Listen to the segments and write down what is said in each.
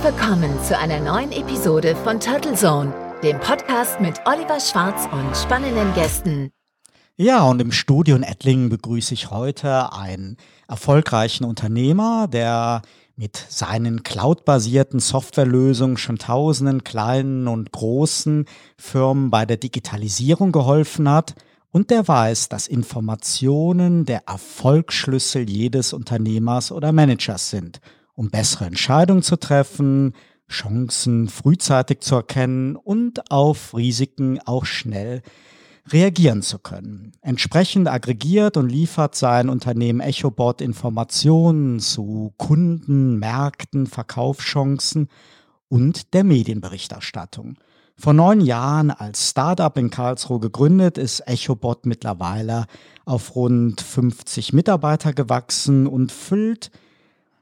Herzlich willkommen zu einer neuen Episode von Turtle Zone, dem Podcast mit Oliver Schwarz und spannenden Gästen. Ja, und im Studio in Ettlingen begrüße ich heute einen erfolgreichen Unternehmer, der mit seinen cloudbasierten Softwarelösungen schon tausenden kleinen und großen Firmen bei der Digitalisierung geholfen hat und der weiß, dass Informationen der Erfolgsschlüssel jedes Unternehmers oder Managers sind, um bessere Entscheidungen zu treffen, Chancen frühzeitig zu erkennen und auf Risiken auch schnell reagieren zu können. Entsprechend aggregiert und liefert sein Unternehmen EchoBot Informationen zu Kunden, Märkten, Verkaufschancen und der Medienberichterstattung. Vor neun Jahren als Startup in Karlsruhe gegründet, ist EchoBot mittlerweile auf rund 50 Mitarbeiter gewachsen und füllt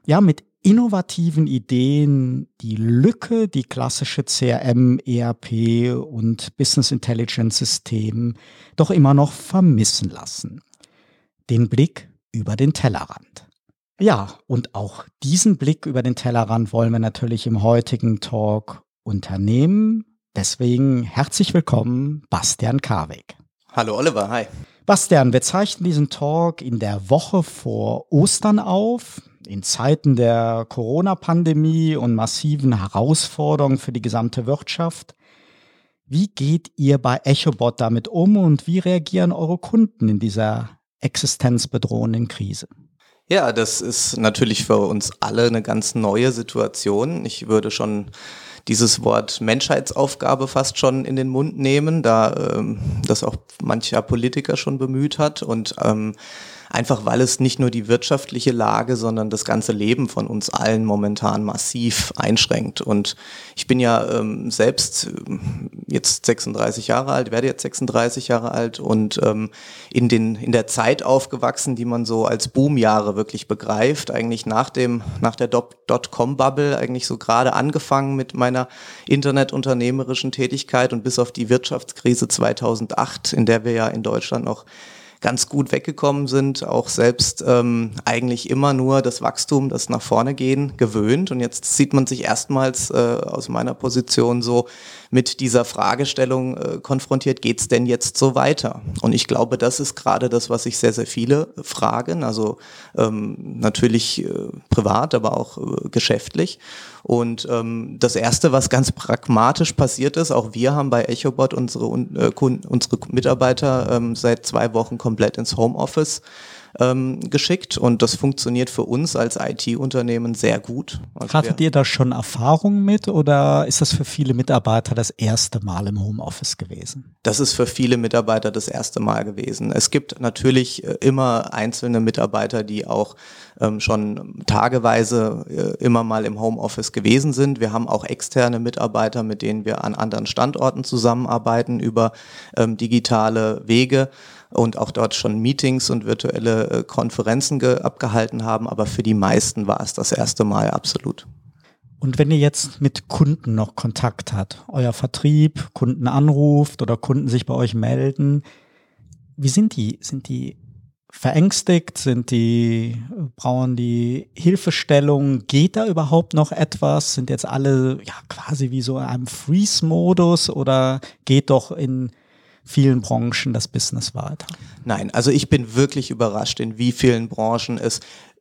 ja mit innovativen Ideen die Lücke, die klassische CRM, ERP und Business Intelligence Systeme doch immer noch vermissen lassen. Den Blick über den Tellerrand. Ja, und auch diesen Blick über den Tellerrand wollen wir natürlich im heutigen Talk unternehmen. Deswegen herzlich willkommen, Bastian Karweg. Hallo Oliver, hi. Bastian, wir zeichnen diesen Talk in der Woche vor Ostern auf, in Zeiten der Corona-Pandemie und massiven Herausforderungen für die gesamte Wirtschaft. Wie geht ihr bei EchoBot damit um und wie reagieren eure Kunden in dieser existenzbedrohenden Krise? Ja, das ist natürlich für uns alle eine ganz neue Situation. Ich würde schon dieses Wort Menschheitsaufgabe fast schon in den Mund nehmen, da ähm, das auch mancher Politiker schon bemüht hat und ähm, einfach weil es nicht nur die wirtschaftliche Lage, sondern das ganze Leben von uns allen momentan massiv einschränkt. Und ich bin ja ähm, selbst ähm, jetzt 36 Jahre alt, werde jetzt 36 Jahre alt und ähm, in, den, in der Zeit aufgewachsen, die man so als Boomjahre wirklich begreift, eigentlich nach, dem, nach der Dotcom-Bubble, eigentlich so gerade angefangen mit meiner internetunternehmerischen Tätigkeit und bis auf die Wirtschaftskrise 2008, in der wir ja in Deutschland noch ganz gut weggekommen sind, auch selbst ähm, eigentlich immer nur das Wachstum, das nach vorne gehen, gewöhnt. Und jetzt sieht man sich erstmals äh, aus meiner Position so mit dieser Fragestellung äh, konfrontiert, geht's denn jetzt so weiter? Und ich glaube, das ist gerade das, was sich sehr, sehr viele fragen, also ähm, natürlich äh, privat, aber auch äh, geschäftlich. Und ähm, das Erste, was ganz pragmatisch passiert ist, auch wir haben bei EchoBot unsere, äh, unsere Mitarbeiter ähm, seit zwei Wochen komplett ins Homeoffice ähm, geschickt und das funktioniert für uns als IT-Unternehmen sehr gut. Also Hattet ihr da schon Erfahrung mit oder ist das für viele Mitarbeiter das erste Mal im Homeoffice gewesen? Das ist für viele Mitarbeiter das erste Mal gewesen. Es gibt natürlich äh, immer einzelne Mitarbeiter, die auch ähm, schon tageweise äh, immer mal im Homeoffice gewesen sind. Wir haben auch externe Mitarbeiter, mit denen wir an anderen Standorten zusammenarbeiten über ähm, digitale Wege und auch dort schon Meetings und virtuelle äh, Konferenzen abgehalten haben, aber für die meisten war es das erste Mal absolut. Und wenn ihr jetzt mit Kunden noch Kontakt hat, euer Vertrieb, Kunden anruft oder Kunden sich bei euch melden, wie sind die? Sind die verängstigt? Sind die, brauchen die Hilfestellung? Geht da überhaupt noch etwas? Sind jetzt alle ja quasi wie so in einem Freeze-Modus oder geht doch in vielen Branchen das Business weiter? Nein, also ich bin wirklich überrascht, in wie vielen Branchen es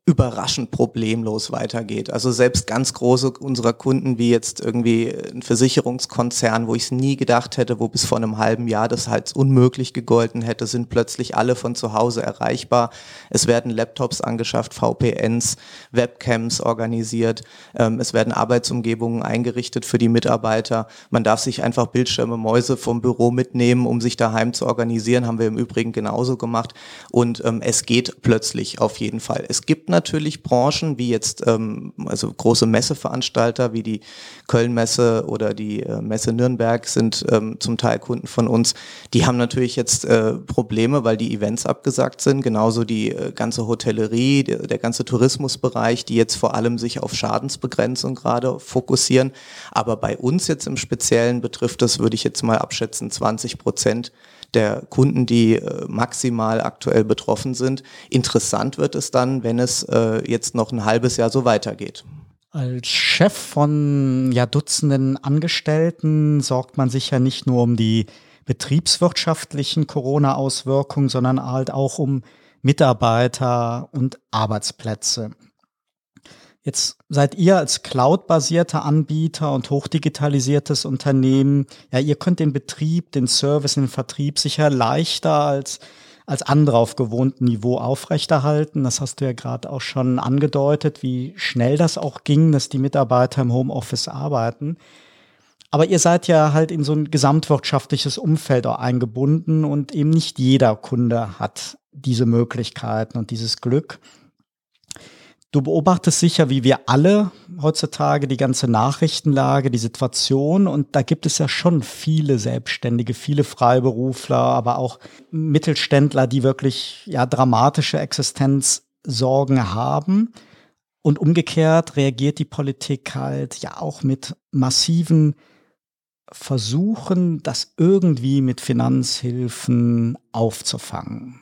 überraschend problemlos weitergeht. Also selbst ganz große unserer Kunden, wie jetzt irgendwie ein Versicherungskonzern, wo ich es nie gedacht hätte, wo bis vor einem halben Jahr das halt unmöglich gegolten hätte, sind plötzlich alle von zu Hause erreichbar. Es werden Laptops angeschafft, VPNs, Webcams organisiert, ähm, es werden Arbeitsumgebungen eingerichtet für die Mitarbeiter. Man darf sich einfach Bildschirme, Mäuse vom Büro mitnehmen, um sich daheim zu organisieren, haben wir im Übrigen genauso gemacht. Und ähm, es geht plötzlich auf jeden Fall. Es gibt natürlich Branchen, wie jetzt ähm, also große Messeveranstalter wie die Köln-Messe oder die äh, Messe Nürnberg sind ähm, zum Teil Kunden von uns. Die haben natürlich jetzt äh, Probleme, weil die Events abgesagt sind. Genauso die äh, ganze Hotellerie, der, der ganze Tourismusbereich, die jetzt vor allem sich auf Schadensbegrenzung gerade fokussieren. Aber bei uns jetzt im Speziellen betrifft das, würde ich jetzt mal abschätzen, 20 Prozent der Kunden, die äh, maximal aktuell betroffen sind. Interessant wird es dann, wenn es äh, jetzt noch ein halbes Jahr so weitergeht. Als Chef von ja, Dutzenden Angestellten sorgt man sich ja nicht nur um die betriebswirtschaftlichen Corona-Auswirkungen, sondern halt auch um Mitarbeiter und Arbeitsplätze. Jetzt seid ihr als cloud-basierter Anbieter und hochdigitalisiertes Unternehmen, ja, ihr könnt den Betrieb, den Service, den Vertrieb sicher leichter als als andere auf gewohntem Niveau aufrechterhalten. Das hast du ja gerade auch schon angedeutet, wie schnell das auch ging, dass die Mitarbeiter im Homeoffice arbeiten. Aber ihr seid ja halt in so ein gesamtwirtschaftliches Umfeld auch eingebunden und eben nicht jeder Kunde hat diese Möglichkeiten und dieses Glück. Du beobachtest sicher, wie wir alle heutzutage die ganze Nachrichtenlage, die Situation und da gibt es ja schon viele Selbstständige, viele Freiberufler, aber auch Mittelständler, die wirklich ja dramatische Existenzsorgen haben. Und umgekehrt reagiert die Politik halt ja auch mit massiven Versuchen, das irgendwie mit Finanzhilfen aufzufangen.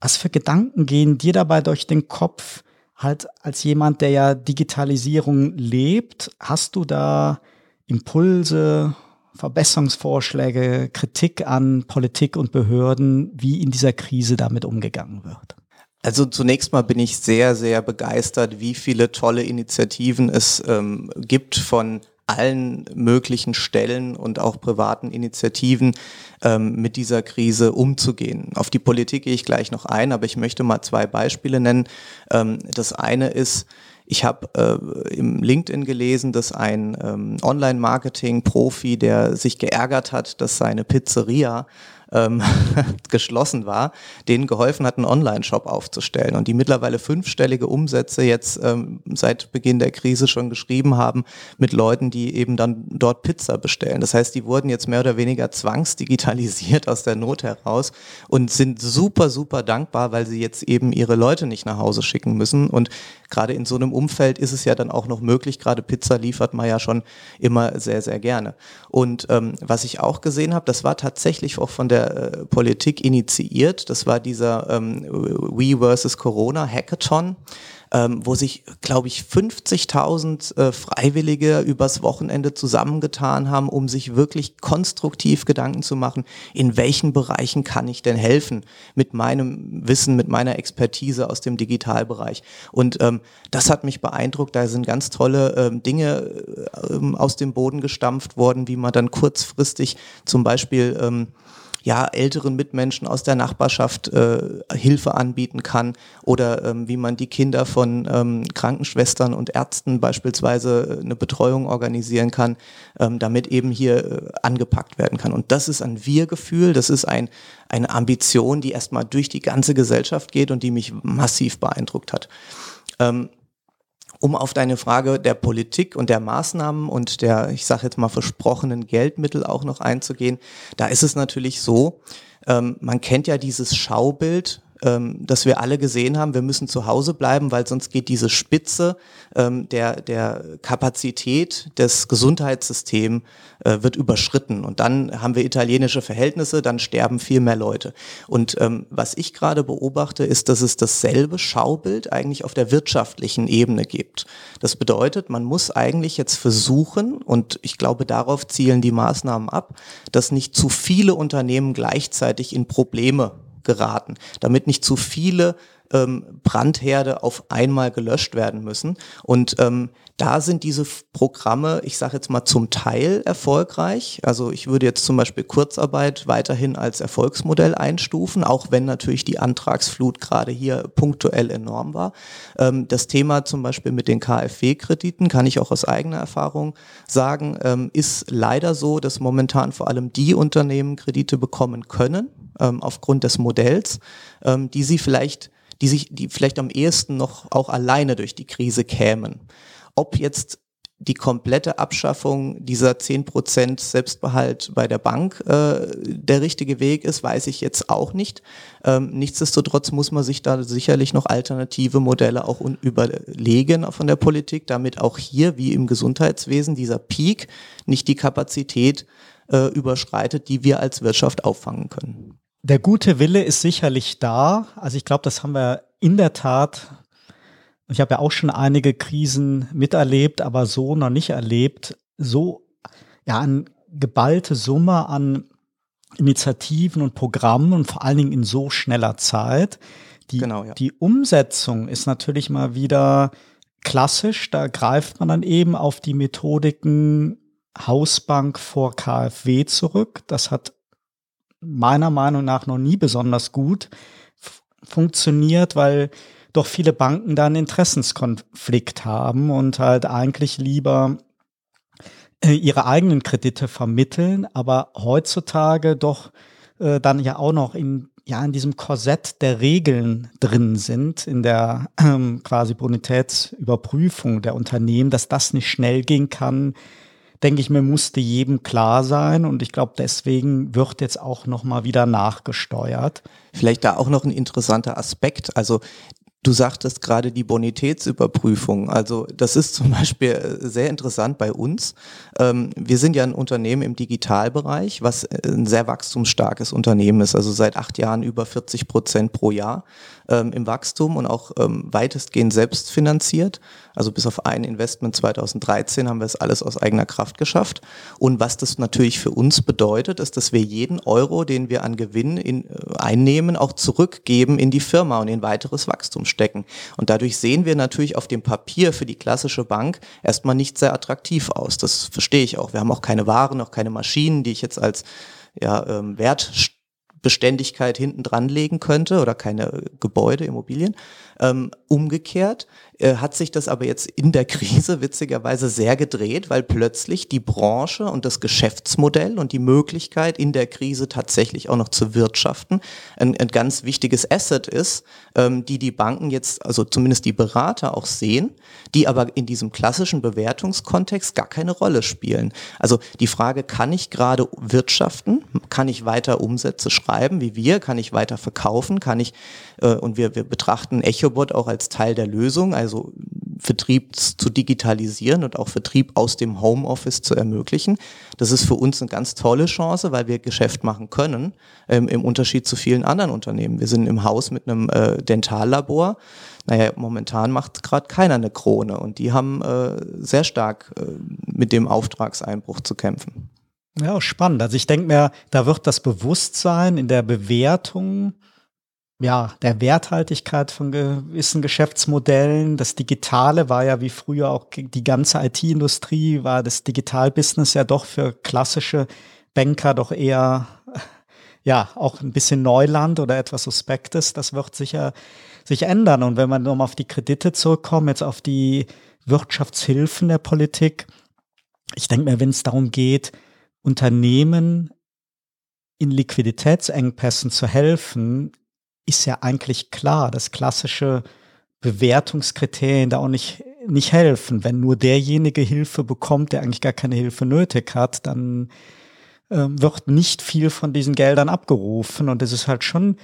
Was für Gedanken gehen dir dabei durch den Kopf? Halt als jemand, der ja Digitalisierung lebt, hast du da Impulse, Verbesserungsvorschläge, Kritik an Politik und Behörden, wie in dieser Krise damit umgegangen wird? Also zunächst mal bin ich sehr, sehr begeistert, wie viele tolle Initiativen es ähm, gibt von allen möglichen Stellen und auch privaten Initiativen ähm, mit dieser Krise umzugehen. Auf die Politik gehe ich gleich noch ein, aber ich möchte mal zwei Beispiele nennen. Ähm, das eine ist, ich habe äh, im LinkedIn gelesen, dass ein ähm, Online-Marketing-Profi, der sich geärgert hat, dass seine Pizzeria ähm, geschlossen war, denen geholfen hat, einen Online-Shop aufzustellen und die mittlerweile fünfstellige Umsätze jetzt ähm, seit Beginn der Krise schon geschrieben haben mit Leuten, die eben dann dort Pizza bestellen. Das heißt, die wurden jetzt mehr oder weniger zwangsdigitalisiert aus der Not heraus und sind super, super dankbar, weil sie jetzt eben ihre Leute nicht nach Hause schicken müssen. Und gerade in so einem Umfeld ist es ja dann auch noch möglich, gerade Pizza liefert man ja schon immer sehr, sehr gerne. Und ähm, was ich auch gesehen habe, das war tatsächlich auch von der der äh, Politik initiiert. Das war dieser ähm, We versus Corona Hackathon, ähm, wo sich, glaube ich, 50.000 äh, Freiwillige übers Wochenende zusammengetan haben, um sich wirklich konstruktiv Gedanken zu machen, in welchen Bereichen kann ich denn helfen mit meinem Wissen, mit meiner Expertise aus dem Digitalbereich. Und ähm, das hat mich beeindruckt. Da sind ganz tolle ähm, Dinge ähm, aus dem Boden gestampft worden, wie man dann kurzfristig zum Beispiel ähm, ja, älteren Mitmenschen aus der Nachbarschaft äh, Hilfe anbieten kann oder ähm, wie man die Kinder von ähm, Krankenschwestern und Ärzten beispielsweise äh, eine Betreuung organisieren kann, ähm, damit eben hier äh, angepackt werden kann. Und das ist ein Wir-Gefühl, das ist ein, eine Ambition, die erstmal durch die ganze Gesellschaft geht und die mich massiv beeindruckt hat. Ähm, um auf deine Frage der Politik und der Maßnahmen und der, ich sage jetzt mal, versprochenen Geldmittel auch noch einzugehen, da ist es natürlich so, ähm, man kennt ja dieses Schaubild ähm, das wir alle gesehen haben, wir müssen zu Hause bleiben, weil sonst geht diese Spitze ähm, der, der Kapazität des Gesundheitssystems äh, wird überschritten. Und dann haben wir italienische Verhältnisse, dann sterben viel mehr Leute. Und ähm, was ich gerade beobachte, ist, dass es dasselbe Schaubild eigentlich auf der wirtschaftlichen Ebene gibt. Das bedeutet, man muss eigentlich jetzt versuchen, und ich glaube, darauf zielen die Maßnahmen ab, dass nicht zu viele Unternehmen gleichzeitig in Probleme geraten, damit nicht zu viele ähm, Brandherde auf einmal gelöscht werden müssen. Und ähm, da sind diese Programme, ich sage jetzt mal zum Teil erfolgreich. Also ich würde jetzt zum Beispiel Kurzarbeit weiterhin als Erfolgsmodell einstufen, auch wenn natürlich die Antragsflut gerade hier punktuell enorm war. Ähm, das Thema zum Beispiel mit den KfW-Krediten kann ich auch aus eigener Erfahrung sagen, ähm, ist leider so, dass momentan vor allem die Unternehmen Kredite bekommen können, ähm, aufgrund des Modells, ähm, die sie vielleicht, die sich, die vielleicht am ehesten noch auch alleine durch die Krise kämen. Ob jetzt die komplette Abschaffung dieser 10% Selbstbehalt bei der Bank äh, der richtige Weg ist, weiß ich jetzt auch nicht. Ähm, nichtsdestotrotz muss man sich da sicherlich noch alternative Modelle auch überlegen von der Politik, damit auch hier wie im Gesundheitswesen dieser Peak nicht die Kapazität äh, überschreitet, die wir als Wirtschaft auffangen können. Der gute Wille ist sicherlich da. Also ich glaube, das haben wir in der Tat ich habe ja auch schon einige Krisen miterlebt, aber so noch nicht erlebt, so ja eine geballte Summe an Initiativen und Programmen und vor allen Dingen in so schneller Zeit. Die, genau, ja. die Umsetzung ist natürlich mal wieder klassisch. Da greift man dann eben auf die Methodiken Hausbank vor KfW zurück. Das hat meiner Meinung nach noch nie besonders gut funktioniert, weil doch viele Banken da einen Interessenskonflikt haben und halt eigentlich lieber äh, ihre eigenen Kredite vermitteln, aber heutzutage doch äh, dann ja auch noch in ja in diesem Korsett der Regeln drin sind, in der ähm, quasi Bonitätsüberprüfung der Unternehmen, dass das nicht schnell gehen kann, denke ich mir, musste jedem klar sein und ich glaube, deswegen wird jetzt auch noch mal wieder nachgesteuert. Vielleicht da auch noch ein interessanter Aspekt. Also Du sagtest gerade die Bonitätsüberprüfung. Also das ist zum Beispiel äh, sehr interessant bei uns. Ähm, wir sind ja ein Unternehmen im Digitalbereich, was äh, ein sehr wachstumsstarkes Unternehmen ist. Also seit acht Jahren über 40 Prozent pro Jahr ähm, im Wachstum und auch ähm, weitestgehend selbst finanziert. Also bis auf ein Investment 2013 haben wir es alles aus eigener Kraft geschafft. Und was das natürlich für uns bedeutet, ist, dass wir jeden Euro, den wir an Gewinn in, äh, einnehmen, auch zurückgeben in die Firma und in weiteres Wachstum stecken. Und dadurch sehen wir natürlich auf dem Papier für die klassische Bank erstmal nicht sehr attraktiv aus. Das verstehe ich auch. Wir haben auch keine Waren, auch keine Maschinen, die ich jetzt als ja, ähm, Wert Beständigkeit hinten dran legen könnte oder keine Gebäude, Immobilien. Ähm, umgekehrt äh, hat sich das aber jetzt in der Krise witzigerweise sehr gedreht, weil plötzlich die Branche und das Geschäftsmodell und die Möglichkeit in der Krise tatsächlich auch noch zu wirtschaften ein, ein ganz wichtiges Asset ist, ähm, die die Banken jetzt, also zumindest die Berater auch sehen, die aber in diesem klassischen Bewertungskontext gar keine Rolle spielen. Also die Frage, kann ich gerade wirtschaften? Kann ich weiter Umsätze schreiben wie wir? Kann ich weiter verkaufen? Kann ich, äh, und wir, wir betrachten Echo Robot auch als Teil der Lösung, also Vertrieb zu digitalisieren und auch Vertrieb aus dem Homeoffice zu ermöglichen. Das ist für uns eine ganz tolle Chance, weil wir Geschäft machen können, ähm, im Unterschied zu vielen anderen Unternehmen. Wir sind im Haus mit einem äh, Dentallabor. Naja, momentan macht gerade keiner eine Krone und die haben äh, sehr stark äh, mit dem Auftragseinbruch zu kämpfen. Ja, spannend. Also ich denke mir, da wird das Bewusstsein in der Bewertung ja, der Werthaltigkeit von gewissen Geschäftsmodellen. Das Digitale war ja wie früher auch die ganze IT-Industrie, war das Digitalbusiness ja doch für klassische Banker doch eher, ja, auch ein bisschen Neuland oder etwas Suspektes. Das wird sicher sich ändern. Und wenn man nochmal auf die Kredite zurückkommt, jetzt auf die Wirtschaftshilfen der Politik, ich denke mir, wenn es darum geht, Unternehmen in Liquiditätsengpässen zu helfen, ist ja eigentlich klar, dass klassische Bewertungskriterien da auch nicht, nicht helfen. Wenn nur derjenige Hilfe bekommt, der eigentlich gar keine Hilfe nötig hat, dann äh, wird nicht viel von diesen Geldern abgerufen. Und es ist halt schon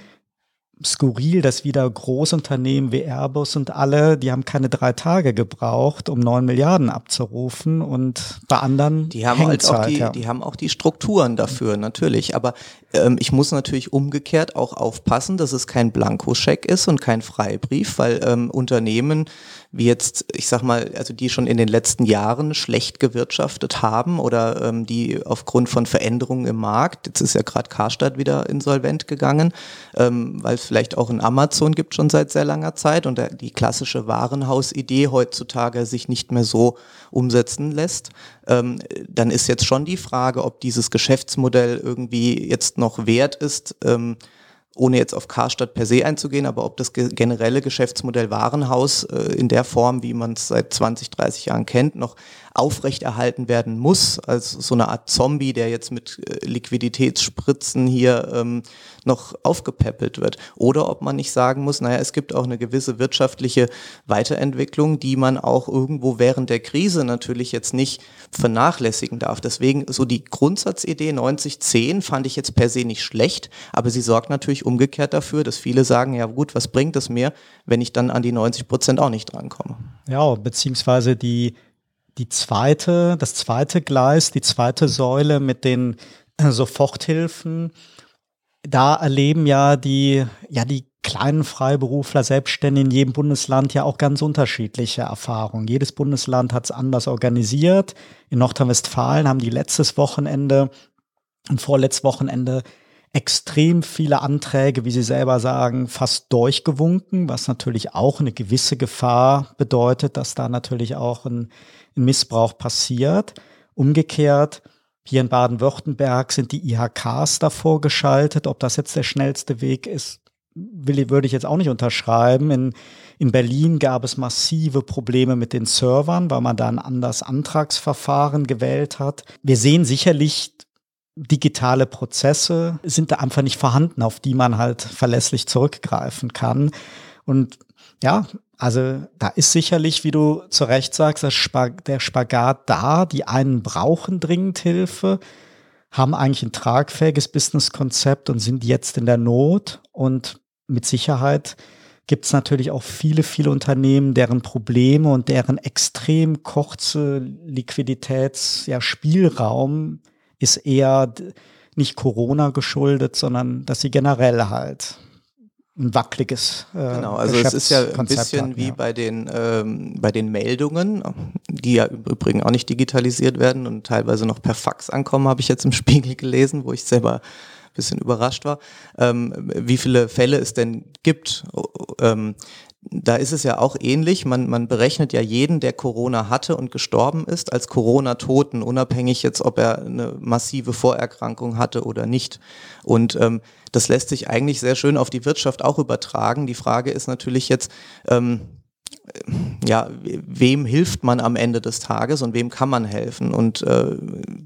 skurril, dass wieder Großunternehmen wie Airbus und alle, die haben keine drei Tage gebraucht, um neun Milliarden abzurufen und bei anderen die haben halt auch die, ja. die haben auch die Strukturen dafür natürlich, aber ähm, ich muss natürlich umgekehrt auch aufpassen, dass es kein Blankoscheck ist und kein Freibrief, weil ähm, Unternehmen wie jetzt, ich sag mal, also die schon in den letzten Jahren schlecht gewirtschaftet haben oder ähm, die aufgrund von Veränderungen im Markt, jetzt ist ja gerade Karstadt wieder insolvent gegangen, ähm, weil vielleicht auch ein Amazon gibt schon seit sehr langer Zeit und die klassische Warenhausidee heutzutage sich nicht mehr so umsetzen lässt, ähm, dann ist jetzt schon die Frage, ob dieses Geschäftsmodell irgendwie jetzt noch wert ist, ähm, ohne jetzt auf Karstadt per se einzugehen, aber ob das generelle Geschäftsmodell Warenhaus äh, in der Form, wie man es seit 20, 30 Jahren kennt, noch aufrechterhalten werden muss, als so eine Art Zombie, der jetzt mit äh, Liquiditätsspritzen hier ähm, noch aufgepäppelt wird. Oder ob man nicht sagen muss, naja, es gibt auch eine gewisse wirtschaftliche Weiterentwicklung, die man auch irgendwo während der Krise natürlich jetzt nicht vernachlässigen darf. Deswegen so die Grundsatzidee 90-10 fand ich jetzt per se nicht schlecht, aber sie sorgt natürlich umgekehrt dafür, dass viele sagen, ja gut, was bringt es mir, wenn ich dann an die 90 Prozent auch nicht drankomme. Ja, beziehungsweise die die zweite, das zweite Gleis, die zweite Säule mit den äh, Soforthilfen, da erleben ja die, ja, die kleinen Freiberufler, Selbstständigen in jedem Bundesland ja auch ganz unterschiedliche Erfahrungen. Jedes Bundesland hat es anders organisiert. In Nordrhein-Westfalen haben die letztes Wochenende und vorletztes Wochenende extrem viele Anträge, wie Sie selber sagen, fast durchgewunken, was natürlich auch eine gewisse Gefahr bedeutet, dass da natürlich auch ein, ein Missbrauch passiert. Umgekehrt, hier in Baden-Württemberg sind die IHKs davor geschaltet. Ob das jetzt der schnellste Weg ist, will, würde ich jetzt auch nicht unterschreiben. In, in Berlin gab es massive Probleme mit den Servern, weil man da ein anderes Antragsverfahren gewählt hat. Wir sehen sicherlich digitale Prozesse sind da einfach nicht vorhanden, auf die man halt verlässlich zurückgreifen kann. Und ja, also da ist sicherlich, wie du zu Recht sagst, der Spagat da. Die einen brauchen dringend Hilfe, haben eigentlich ein tragfähiges Businesskonzept und sind jetzt in der Not. Und mit Sicherheit gibt es natürlich auch viele, viele Unternehmen, deren Probleme und deren extrem kurze Liquiditätsspielraum ja, ist eher nicht Corona geschuldet, sondern dass sie generell halt ein wackeliges äh, Genau, also es ist ja ein bisschen hatten, wie ja. bei den ähm, bei den Meldungen, die ja im Übrigen auch nicht digitalisiert werden und teilweise noch per Fax ankommen, habe ich jetzt im Spiegel gelesen, wo ich selber ein bisschen überrascht war, ähm, wie viele Fälle es denn gibt. Ähm, da ist es ja auch ähnlich. Man, man berechnet ja jeden, der Corona hatte und gestorben ist, als Corona-Toten, unabhängig jetzt, ob er eine massive Vorerkrankung hatte oder nicht. Und ähm, das lässt sich eigentlich sehr schön auf die Wirtschaft auch übertragen. Die Frage ist natürlich jetzt, ähm, ja, wem hilft man am Ende des Tages und wem kann man helfen? Und äh,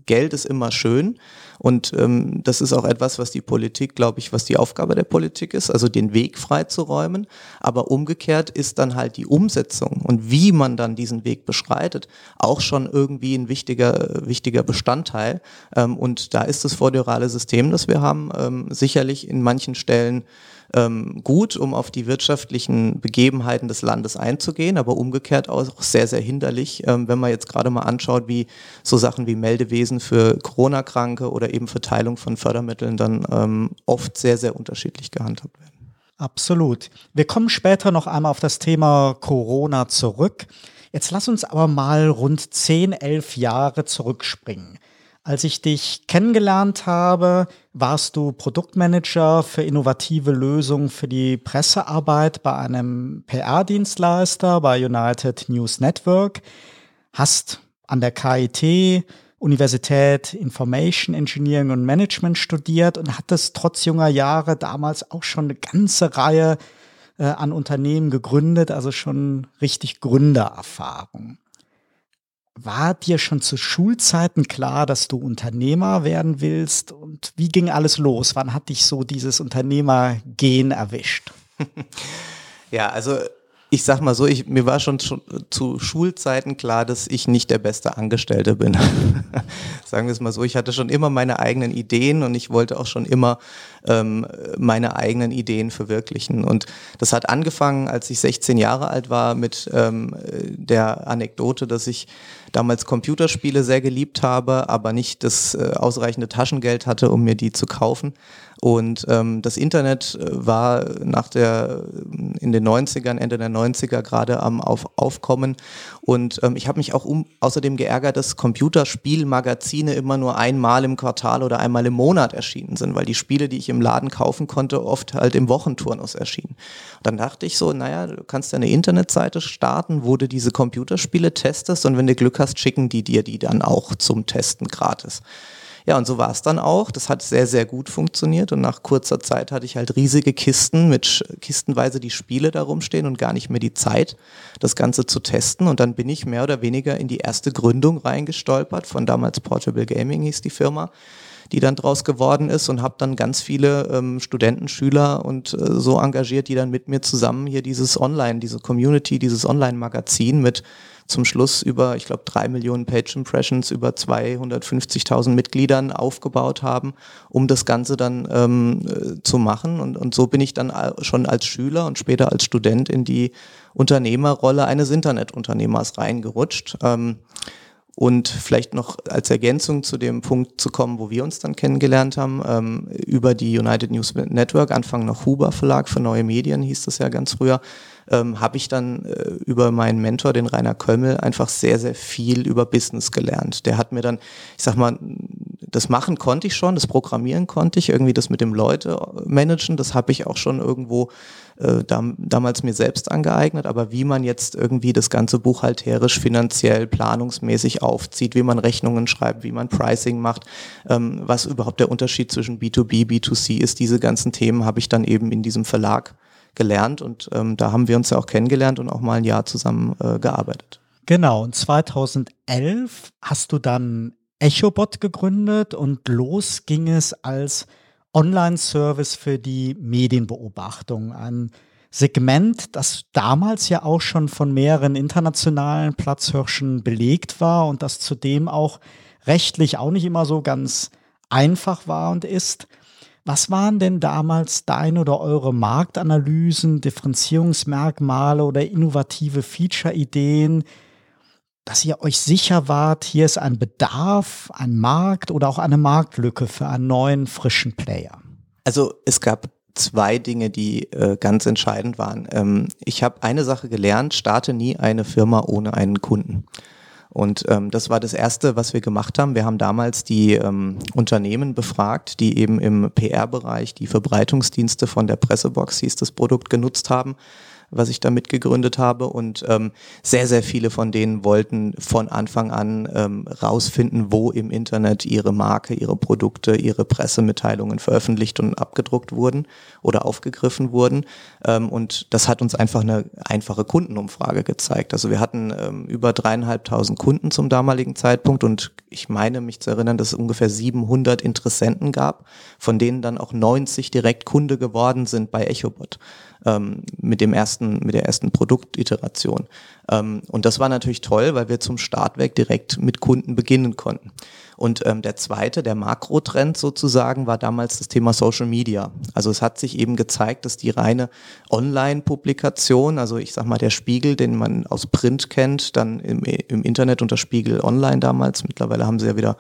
Geld ist immer schön. Und ähm, das ist auch etwas, was die Politik, glaube ich, was die Aufgabe der Politik ist, also den Weg freizuräumen. Aber umgekehrt ist dann halt die Umsetzung und wie man dann diesen Weg beschreitet, auch schon irgendwie ein wichtiger, wichtiger Bestandteil. Ähm, und da ist das föderale System, das wir haben, ähm, sicherlich in manchen Stellen ähm, gut, um auf die wirtschaftlichen Begebenheiten des Landes einzugehen, aber umgekehrt auch sehr, sehr hinderlich, ähm, wenn man jetzt gerade mal anschaut, wie so Sachen wie Meldewesen für Corona-Kranke oder eben Verteilung von Fördermitteln dann ähm, oft sehr, sehr unterschiedlich gehandhabt werden. Absolut. Wir kommen später noch einmal auf das Thema Corona zurück. Jetzt lass uns aber mal rund 10, 11 Jahre zurückspringen. Als ich dich kennengelernt habe, warst du Produktmanager für innovative Lösungen für die Pressearbeit bei einem PR-Dienstleister bei United News Network, hast an der KIT Universität Information Engineering und Management studiert und hattest trotz junger Jahre damals auch schon eine ganze Reihe äh, an Unternehmen gegründet, also schon richtig Gründererfahrung. War dir schon zu Schulzeiten klar, dass du Unternehmer werden willst? Und wie ging alles los? Wann hat dich so dieses Unternehmergehen erwischt? Ja, also ich sag mal so, ich, mir war schon zu, zu Schulzeiten klar, dass ich nicht der beste Angestellte bin. Sagen wir es mal so, ich hatte schon immer meine eigenen Ideen und ich wollte auch schon immer ähm, meine eigenen Ideen verwirklichen. Und das hat angefangen, als ich 16 Jahre alt war, mit ähm, der Anekdote, dass ich damals Computerspiele sehr geliebt habe, aber nicht das äh, ausreichende Taschengeld hatte, um mir die zu kaufen. Und ähm, das Internet äh, war nach der, in den 90ern, Ende der 90er gerade am Auf, Aufkommen. Und ähm, ich habe mich auch um, außerdem geärgert, dass Computerspielmagazine immer nur einmal im Quartal oder einmal im Monat erschienen sind, weil die Spiele, die ich im Laden kaufen konnte, oft halt im Wochenturnus erschienen. Und dann dachte ich so, naja, du kannst ja eine Internetseite starten, wo du diese Computerspiele testest und wenn du Glück hast, schicken die dir die dann auch zum Testen gratis. Ja, und so war es dann auch. Das hat sehr, sehr gut funktioniert. Und nach kurzer Zeit hatte ich halt riesige Kisten mit kistenweise die Spiele da rumstehen und gar nicht mehr die Zeit, das Ganze zu testen. Und dann bin ich mehr oder weniger in die erste Gründung reingestolpert. Von damals Portable Gaming hieß die Firma die dann draus geworden ist und habe dann ganz viele ähm, Studenten, Schüler und äh, so engagiert, die dann mit mir zusammen hier dieses Online, diese Community, dieses Online-Magazin mit zum Schluss über, ich glaube, drei Millionen Page Impressions, über 250.000 Mitgliedern aufgebaut haben, um das Ganze dann ähm, äh, zu machen. Und, und so bin ich dann schon als Schüler und später als Student in die Unternehmerrolle eines Internetunternehmers reingerutscht. Ähm, Und vielleicht noch als Ergänzung zu dem Punkt zu kommen, wo wir uns dann kennengelernt haben, ähm, über die United News Network, Anfang noch Huber Verlag für neue Medien hieß das ja ganz früher, ähm, habe ich dann äh, über meinen Mentor, den Rainer Kömmel, einfach sehr, sehr viel über Business gelernt. Der hat mir dann, ich sag mal, das machen konnte ich schon, das Programmieren konnte ich, irgendwie das mit dem Leute managen, das habe ich auch schon irgendwo äh, dam damals mir selbst angeeignet, aber wie man jetzt irgendwie das ganze buchhalterisch, finanziell, planungsmäßig aufzieht, wie man Rechnungen schreibt, wie man Pricing macht, ähm, was überhaupt der Unterschied zwischen B2B, B2C ist, diese ganzen Themen habe ich dann eben in diesem Verlag gelernt und ähm, da haben wir uns ja auch kennengelernt und auch mal ein Jahr zusammen äh, gearbeitet. Genau, und 2011 hast du dann EchoBot gegründet und los ging es als Online-Service für die Medienbeobachtung. Ein Segment, das damals ja auch schon von mehreren internationalen Platzhirschen belegt war und das zudem auch rechtlich auch nicht immer so ganz einfach war und ist. Was waren denn damals deine oder eure Marktanalysen, Differenzierungsmerkmale oder innovative Feature-Ideen, dass ihr euch sicher wart, hier ist ein Bedarf, ein Markt oder auch eine Marktlücke für einen neuen, frischen Player? Also es gab zwei Dinge, die äh, ganz entscheidend waren. Ähm, ich habe eine Sache gelernt, starte nie eine Firma ohne einen Kunden. Und ähm, das war das Erste, was wir gemacht haben. Wir haben damals die ähm, Unternehmen befragt, die eben im PR-Bereich die Verbreitungsdienste von der Pressebox, hieß das Produkt, genutzt haben was ich da mitgegründet habe. Und ähm, sehr, sehr viele von denen wollten von Anfang an ähm, rausfinden, wo im Internet ihre Marke, ihre Produkte, ihre Pressemitteilungen veröffentlicht und abgedruckt wurden oder aufgegriffen wurden. Ähm, und das hat uns einfach eine einfache Kundenumfrage gezeigt. Also wir hatten ähm, über dreieinhalbtausend Kunden zum damaligen Zeitpunkt und ich meine mich zu erinnern, dass es ungefähr 700 Interessenten gab, von denen dann auch 90 direkt Kunde geworden sind bei EchoBot ähm, mit dem ersten, mit der ersten Produktiteration. Ähm, und das war natürlich toll, weil wir zum Start weg direkt mit Kunden beginnen konnten. Und ähm, der zweite, der Makrotrend sozusagen, war damals das Thema Social Media. Also es hat sich eben gezeigt, dass die reine Online-Publikation, also ich sag mal der Spiegel, den man aus Print kennt, dann im, im Internet unter Spiegel Online damals, mittlerweile haben sie ja wieder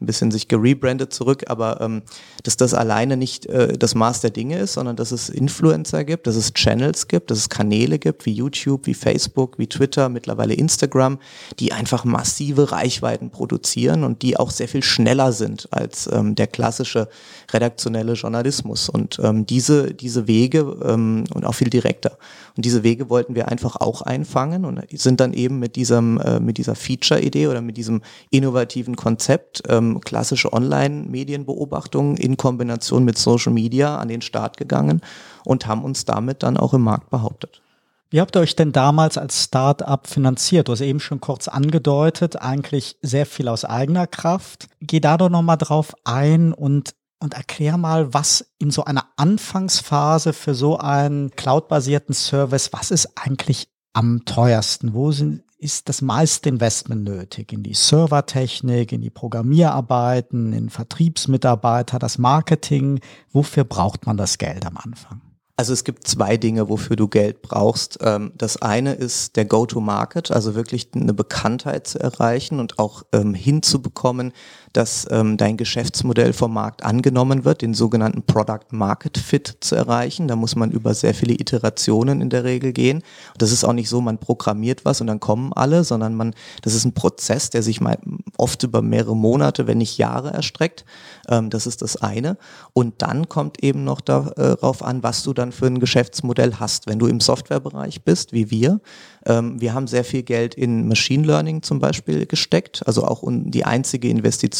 ein bisschen sich gerebrandet zurück, aber ähm, dass das alleine nicht äh, das Maß der Dinge ist, sondern dass es Influencer gibt, dass es Channels gibt, dass es Kanäle gibt wie YouTube, wie Facebook, wie Twitter, mittlerweile Instagram, die einfach massive Reichweiten produzieren und die auch sehr viel schneller sind als ähm, der klassische redaktionelle Journalismus. Und ähm, diese, diese Wege ähm, und auch viel direkter. Und diese Wege wollten wir einfach auch einfangen und sind dann eben mit diesem, äh, mit dieser Feature-Idee oder mit diesem innovativen Konzept ähm, klassische Online-Medienbeobachtung in Kombination mit Social Media an den Start gegangen und haben uns damit dann auch im Markt behauptet. Wie habt ihr euch denn damals als Start-up finanziert? Du hast eben schon kurz angedeutet, eigentlich sehr viel aus eigener Kraft. Geh da doch nochmal drauf ein und, und erklär mal, was in so einer Anfangsphase für so einen cloud-basierten Service, was ist eigentlich am teuersten? Wo sind, ist das meiste Investment nötig in die Servertechnik, in die Programmierarbeiten, in Vertriebsmitarbeiter, das Marketing. Wofür braucht man das Geld am Anfang? Also es gibt zwei Dinge, wofür du Geld brauchst. Ähm, das eine ist der Go-to-Market, also wirklich eine Bekanntheit zu erreichen und auch ähm, hinzubekommen, dass ähm, dein Geschäftsmodell vom Markt angenommen wird, den sogenannten Product Market Fit zu erreichen. Da muss man über sehr viele Iterationen in der Regel gehen. Das ist auch nicht so, man programmiert was und dann kommen alle, sondern man, das ist ein Prozess, der sich mal oft über mehrere Monate, wenn nicht Jahre erstreckt. Ähm, das ist das eine. Und dann kommt eben noch darauf an, was du dann für ein Geschäftsmodell hast. Wenn du im Softwarebereich bist, wie wir, ähm, wir haben sehr viel Geld in Machine Learning zum Beispiel gesteckt. Also auch die einzige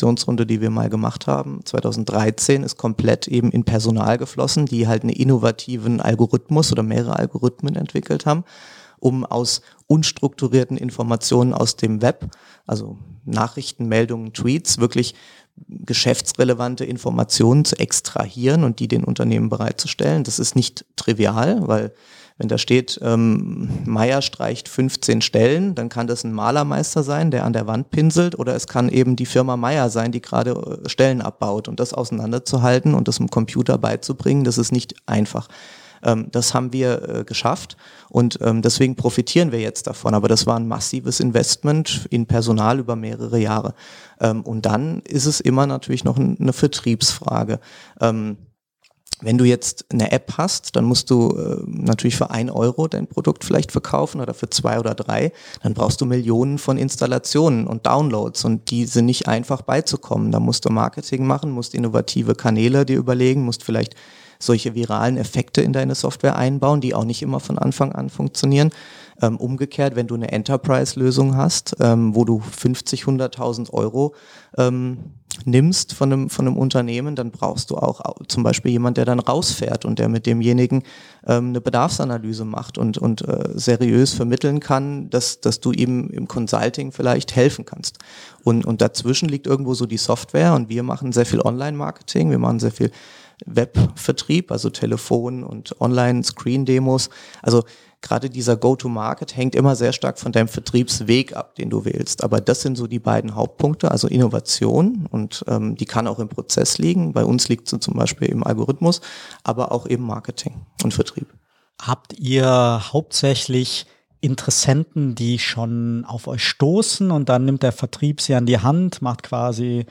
Investitionsrunde, die wir mal gemacht haben, 2013, ist komplett eben in Personal geflossen, die halt einen innovativen Algorithmus oder mehrere Algorithmen entwickelt haben um aus unstrukturierten Informationen aus dem Web, also Nachrichten, Meldungen, Tweets, wirklich geschäftsrelevante Informationen zu extrahieren und die den Unternehmen bereitzustellen. Das ist nicht trivial, weil wenn da steht, ähm, Meier streicht 15 Stellen, dann kann das ein Malermeister sein, der an der Wand pinselt, oder es kann eben die Firma Meier sein, die gerade äh, Stellen abbaut. Und das auseinanderzuhalten und das im Computer beizubringen, das ist nicht einfach. Ähm, das haben wir äh, geschafft und ähm, deswegen profitieren wir jetzt davon. Aber das war ein massives Investment in Personal über mehrere Jahre. Ähm, und dann ist es immer natürlich noch eine Vertriebsfrage. Wenn du jetzt eine App hast, dann musst du äh, natürlich für ein Euro dein Produkt vielleicht verkaufen oder für zwei oder drei. Dann brauchst du Millionen von Installationen und Downloads und die sind nicht einfach beizukommen. Da musst du Marketing machen, musst innovative Kanäle dir überlegen, musst vielleicht solche viralen Effekte in deine Software einbauen, die auch nicht immer von Anfang an funktionieren. Ähm, umgekehrt, wenn du eine Enterprise-Lösung hast, ähm, wo du 50, 100.000 Euro ähm, nimmst von einem, von einem Unternehmen, dann brauchst du auch zum Beispiel jemand, der dann rausfährt und der mit demjenigen ähm, eine Bedarfsanalyse macht und, und äh, seriös vermitteln kann, dass, dass du ihm im Consulting vielleicht helfen kannst. Und, und dazwischen liegt irgendwo so die Software und wir machen sehr viel Online-Marketing, wir machen sehr viel Webvertrieb, also Telefon und Online-Screen-Demos. Also gerade dieser Go-to-Market hängt immer sehr stark von deinem Vertriebsweg ab, den du wählst. Aber das sind so die beiden Hauptpunkte, also Innovation und ähm, die kann auch im Prozess liegen. Bei uns liegt sie zum Beispiel im Algorithmus, aber auch eben Marketing und Vertrieb. Habt ihr hauptsächlich Interessenten, die schon auf euch stoßen und dann nimmt der Vertrieb sie an die Hand, macht quasi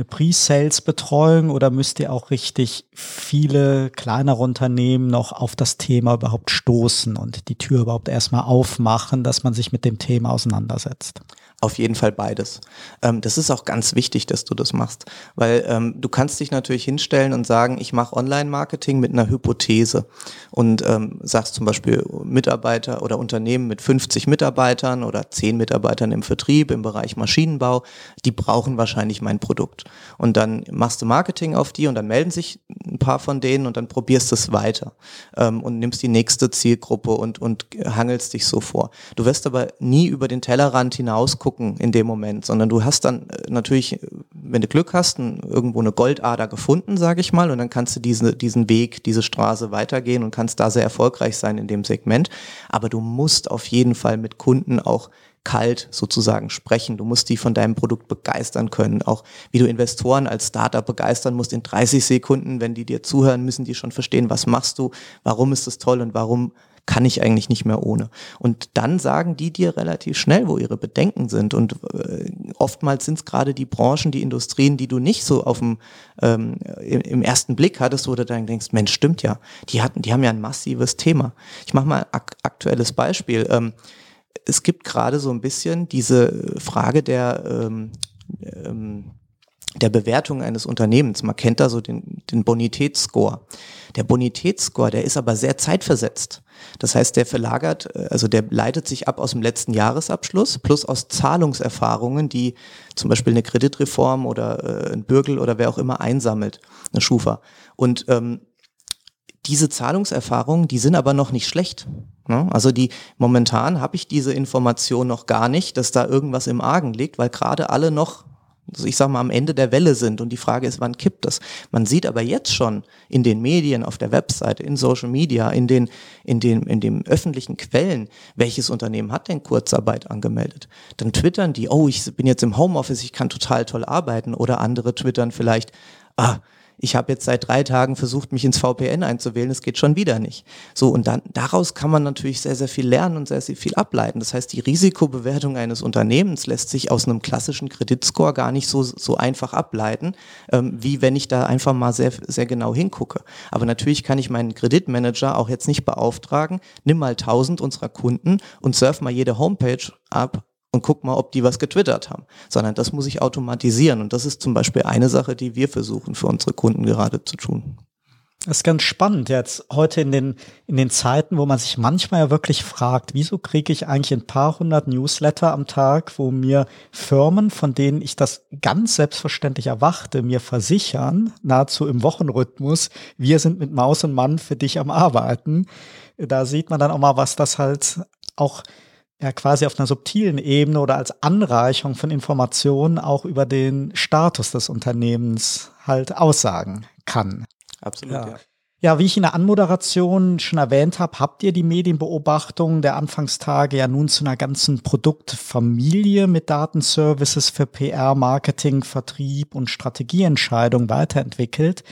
eine Pre-Sales-Betreuung oder müsst ihr auch richtig viele kleinere Unternehmen noch auf das Thema überhaupt stoßen und die Tür überhaupt erstmal aufmachen, dass man sich mit dem Thema auseinandersetzt? Auf jeden Fall beides. Ähm, das ist auch ganz wichtig, dass du das machst, weil ähm, du kannst dich natürlich hinstellen und sagen, ich mache Online-Marketing mit einer Hypothese und ähm, sagst zum Beispiel Mitarbeiter oder Unternehmen mit 50 Mitarbeitern oder 10 Mitarbeitern im Vertrieb, im Bereich Maschinenbau, die brauchen wahrscheinlich mein Produkt. Und dann machst du Marketing auf die und dann melden sich ein paar von denen und dann probierst es weiter ähm, und nimmst die nächste Zielgruppe und, und hangelst dich so vor. Du wirst aber nie über den Tellerrand hinaus gucken, gucken in dem Moment, sondern du hast dann äh, natürlich, wenn du Glück hast, irgendwo eine Goldader gefunden, sage ich mal, und dann kannst du diese, diesen Weg, diese Straße weitergehen und kannst da sehr erfolgreich sein in dem Segment. Aber du musst auf jeden Fall mit Kunden auch kalt sozusagen sprechen. Du musst die von deinem Produkt begeistern können. Auch wie du Investoren als Startup begeistern musst in 30 Sekunden, wenn die dir zuhören, müssen die schon verstehen, was machst du, warum ist es toll und warum kann ich eigentlich nicht mehr ohne. Und dann sagen die dir relativ schnell, wo ihre Bedenken sind. Und äh, oftmals sind es gerade die Branchen, die Industrien, die du nicht so auf dem ähm, im, ersten Blick hattest, wo du dann denkst, Mensch, stimmt ja, die hatten, die haben ja ein massives Thema. Ich mache mal ein ak aktuelles Beispiel. Ähm, es gibt gerade so ein bisschen diese Frage der ähm, ähm, der Bewertung eines Unternehmens. Man kennt da so den, den Bonitätsscore. Der Bonitätsscore, der ist aber sehr zeitversetzt. Das heißt, der verlagert, äh, also der leitet sich ab aus dem letzten Jahresabschluss plus aus Zahlungserfahrungen, die zum Beispiel eine Kreditreform oder äh, ein Bürgel oder wer auch immer einsammelt, eine Schufa. Und ähm, diese Zahlungserfahrungen, die sind aber noch nicht schlecht. Ne? Also die momentan habe ich diese Information noch gar nicht, dass da irgendwas im Argen liegt, weil gerade alle noch ich sage mal, am Ende der Welle sind. Und die Frage ist, wann kippt das? Man sieht aber jetzt schon in den Medien, auf der Webseite, in Social Media, in den, in den, in den öffentlichen Quellen, welches Unternehmen hat denn Kurzarbeit angemeldet? Dann twittern die, oh, ich bin jetzt im Homeoffice, ich kann total toll arbeiten. Oder andere twittern vielleicht, ah, ich habe jetzt seit drei Tagen versucht, mich ins VPN einzuwählen, es geht schon wieder nicht. So, und dann daraus kann man natürlich sehr, sehr viel lernen und sehr, sehr viel ableiten. Das heißt, die Risikobewertung eines Unternehmens lässt sich aus einem klassischen Kreditscore gar nicht so, so einfach ableiten, ähm, wie wenn ich da einfach mal sehr, sehr genau hingucke. Aber natürlich kann ich meinen Kreditmanager auch jetzt nicht beauftragen, nimm mal 1000 unserer Kunden und surf mal jede Homepage ab und guck mal, ob die was getwittert haben, sondern das muss ich automatisieren. Und das ist zum Beispiel eine Sache, die wir versuchen für unsere Kunden gerade zu tun. Das ist ganz spannend jetzt heute in den, in den Zeiten, wo man sich manchmal ja wirklich fragt, wieso kriege ich eigentlich ein paar hundert Newsletter am Tag, wo mir Firmen, von denen ich das ganz selbstverständlich erwarte, mir versichern, nahezu im Wochenrhythmus, wir sind mit Maus und Mann für dich am Arbeiten. Da sieht man dann auch mal, was das halt auch ja quasi auf einer subtilen Ebene oder als Anreichung von Informationen auch über den Status des Unternehmens halt aussagen kann. Absolut, ja. ja. Ja, wie ich in der Anmoderation schon erwähnt habe, habt ihr die Medienbeobachtung der Anfangstage ja nun zu einer ganzen Produktfamilie mit Datenservices für PR, Marketing, Vertrieb und Strategieentscheidung weiterentwickelt.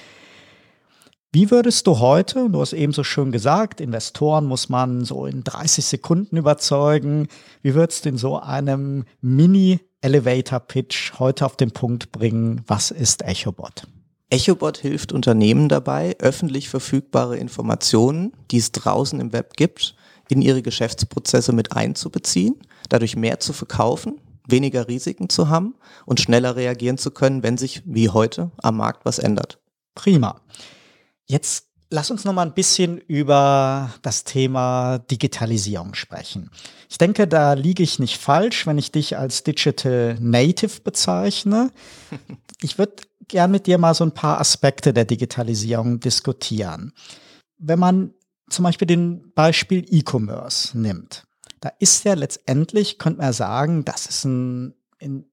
Wie würdest du heute, du hast eben so schön gesagt, Investoren muss man so in 30 Sekunden überzeugen, wie würdest du in so einem Mini-Elevator-Pitch heute auf den Punkt bringen, was ist EchoBot? EchoBot hilft Unternehmen dabei, öffentlich verfügbare Informationen, die es draußen im Web gibt, in ihre Geschäftsprozesse mit einzubeziehen, dadurch mehr zu verkaufen, weniger Risiken zu haben und schneller reagieren zu können, wenn sich wie heute am Markt was ändert. Prima. Jetzt lass uns noch mal ein bisschen über das Thema Digitalisierung sprechen. Ich denke, da liege ich nicht falsch, wenn ich dich als Digital Native bezeichne. Ich würde gern mit dir mal so ein paar Aspekte der Digitalisierung diskutieren. Wenn man zum Beispiel den Beispiel E-Commerce nimmt, da ist ja letztendlich, könnte man sagen, das ist ein, ein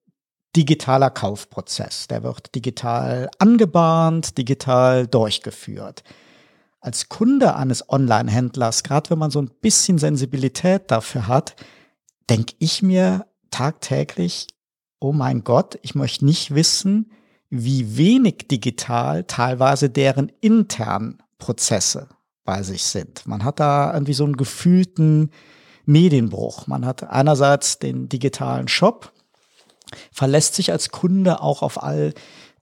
digitaler Kaufprozess. Der wird digital angebahnt, digital durchgeführt. Als Kunde eines Online-Händlers, gerade wenn man so ein bisschen Sensibilität dafür hat, denke ich mir tagtäglich, oh mein Gott, ich möchte nicht wissen, wie wenig digital teilweise deren internen Prozesse bei sich sind. Man hat da irgendwie so einen gefühlten Medienbruch. Man hat einerseits den digitalen Shop, verlässt sich als Kunde auch auf all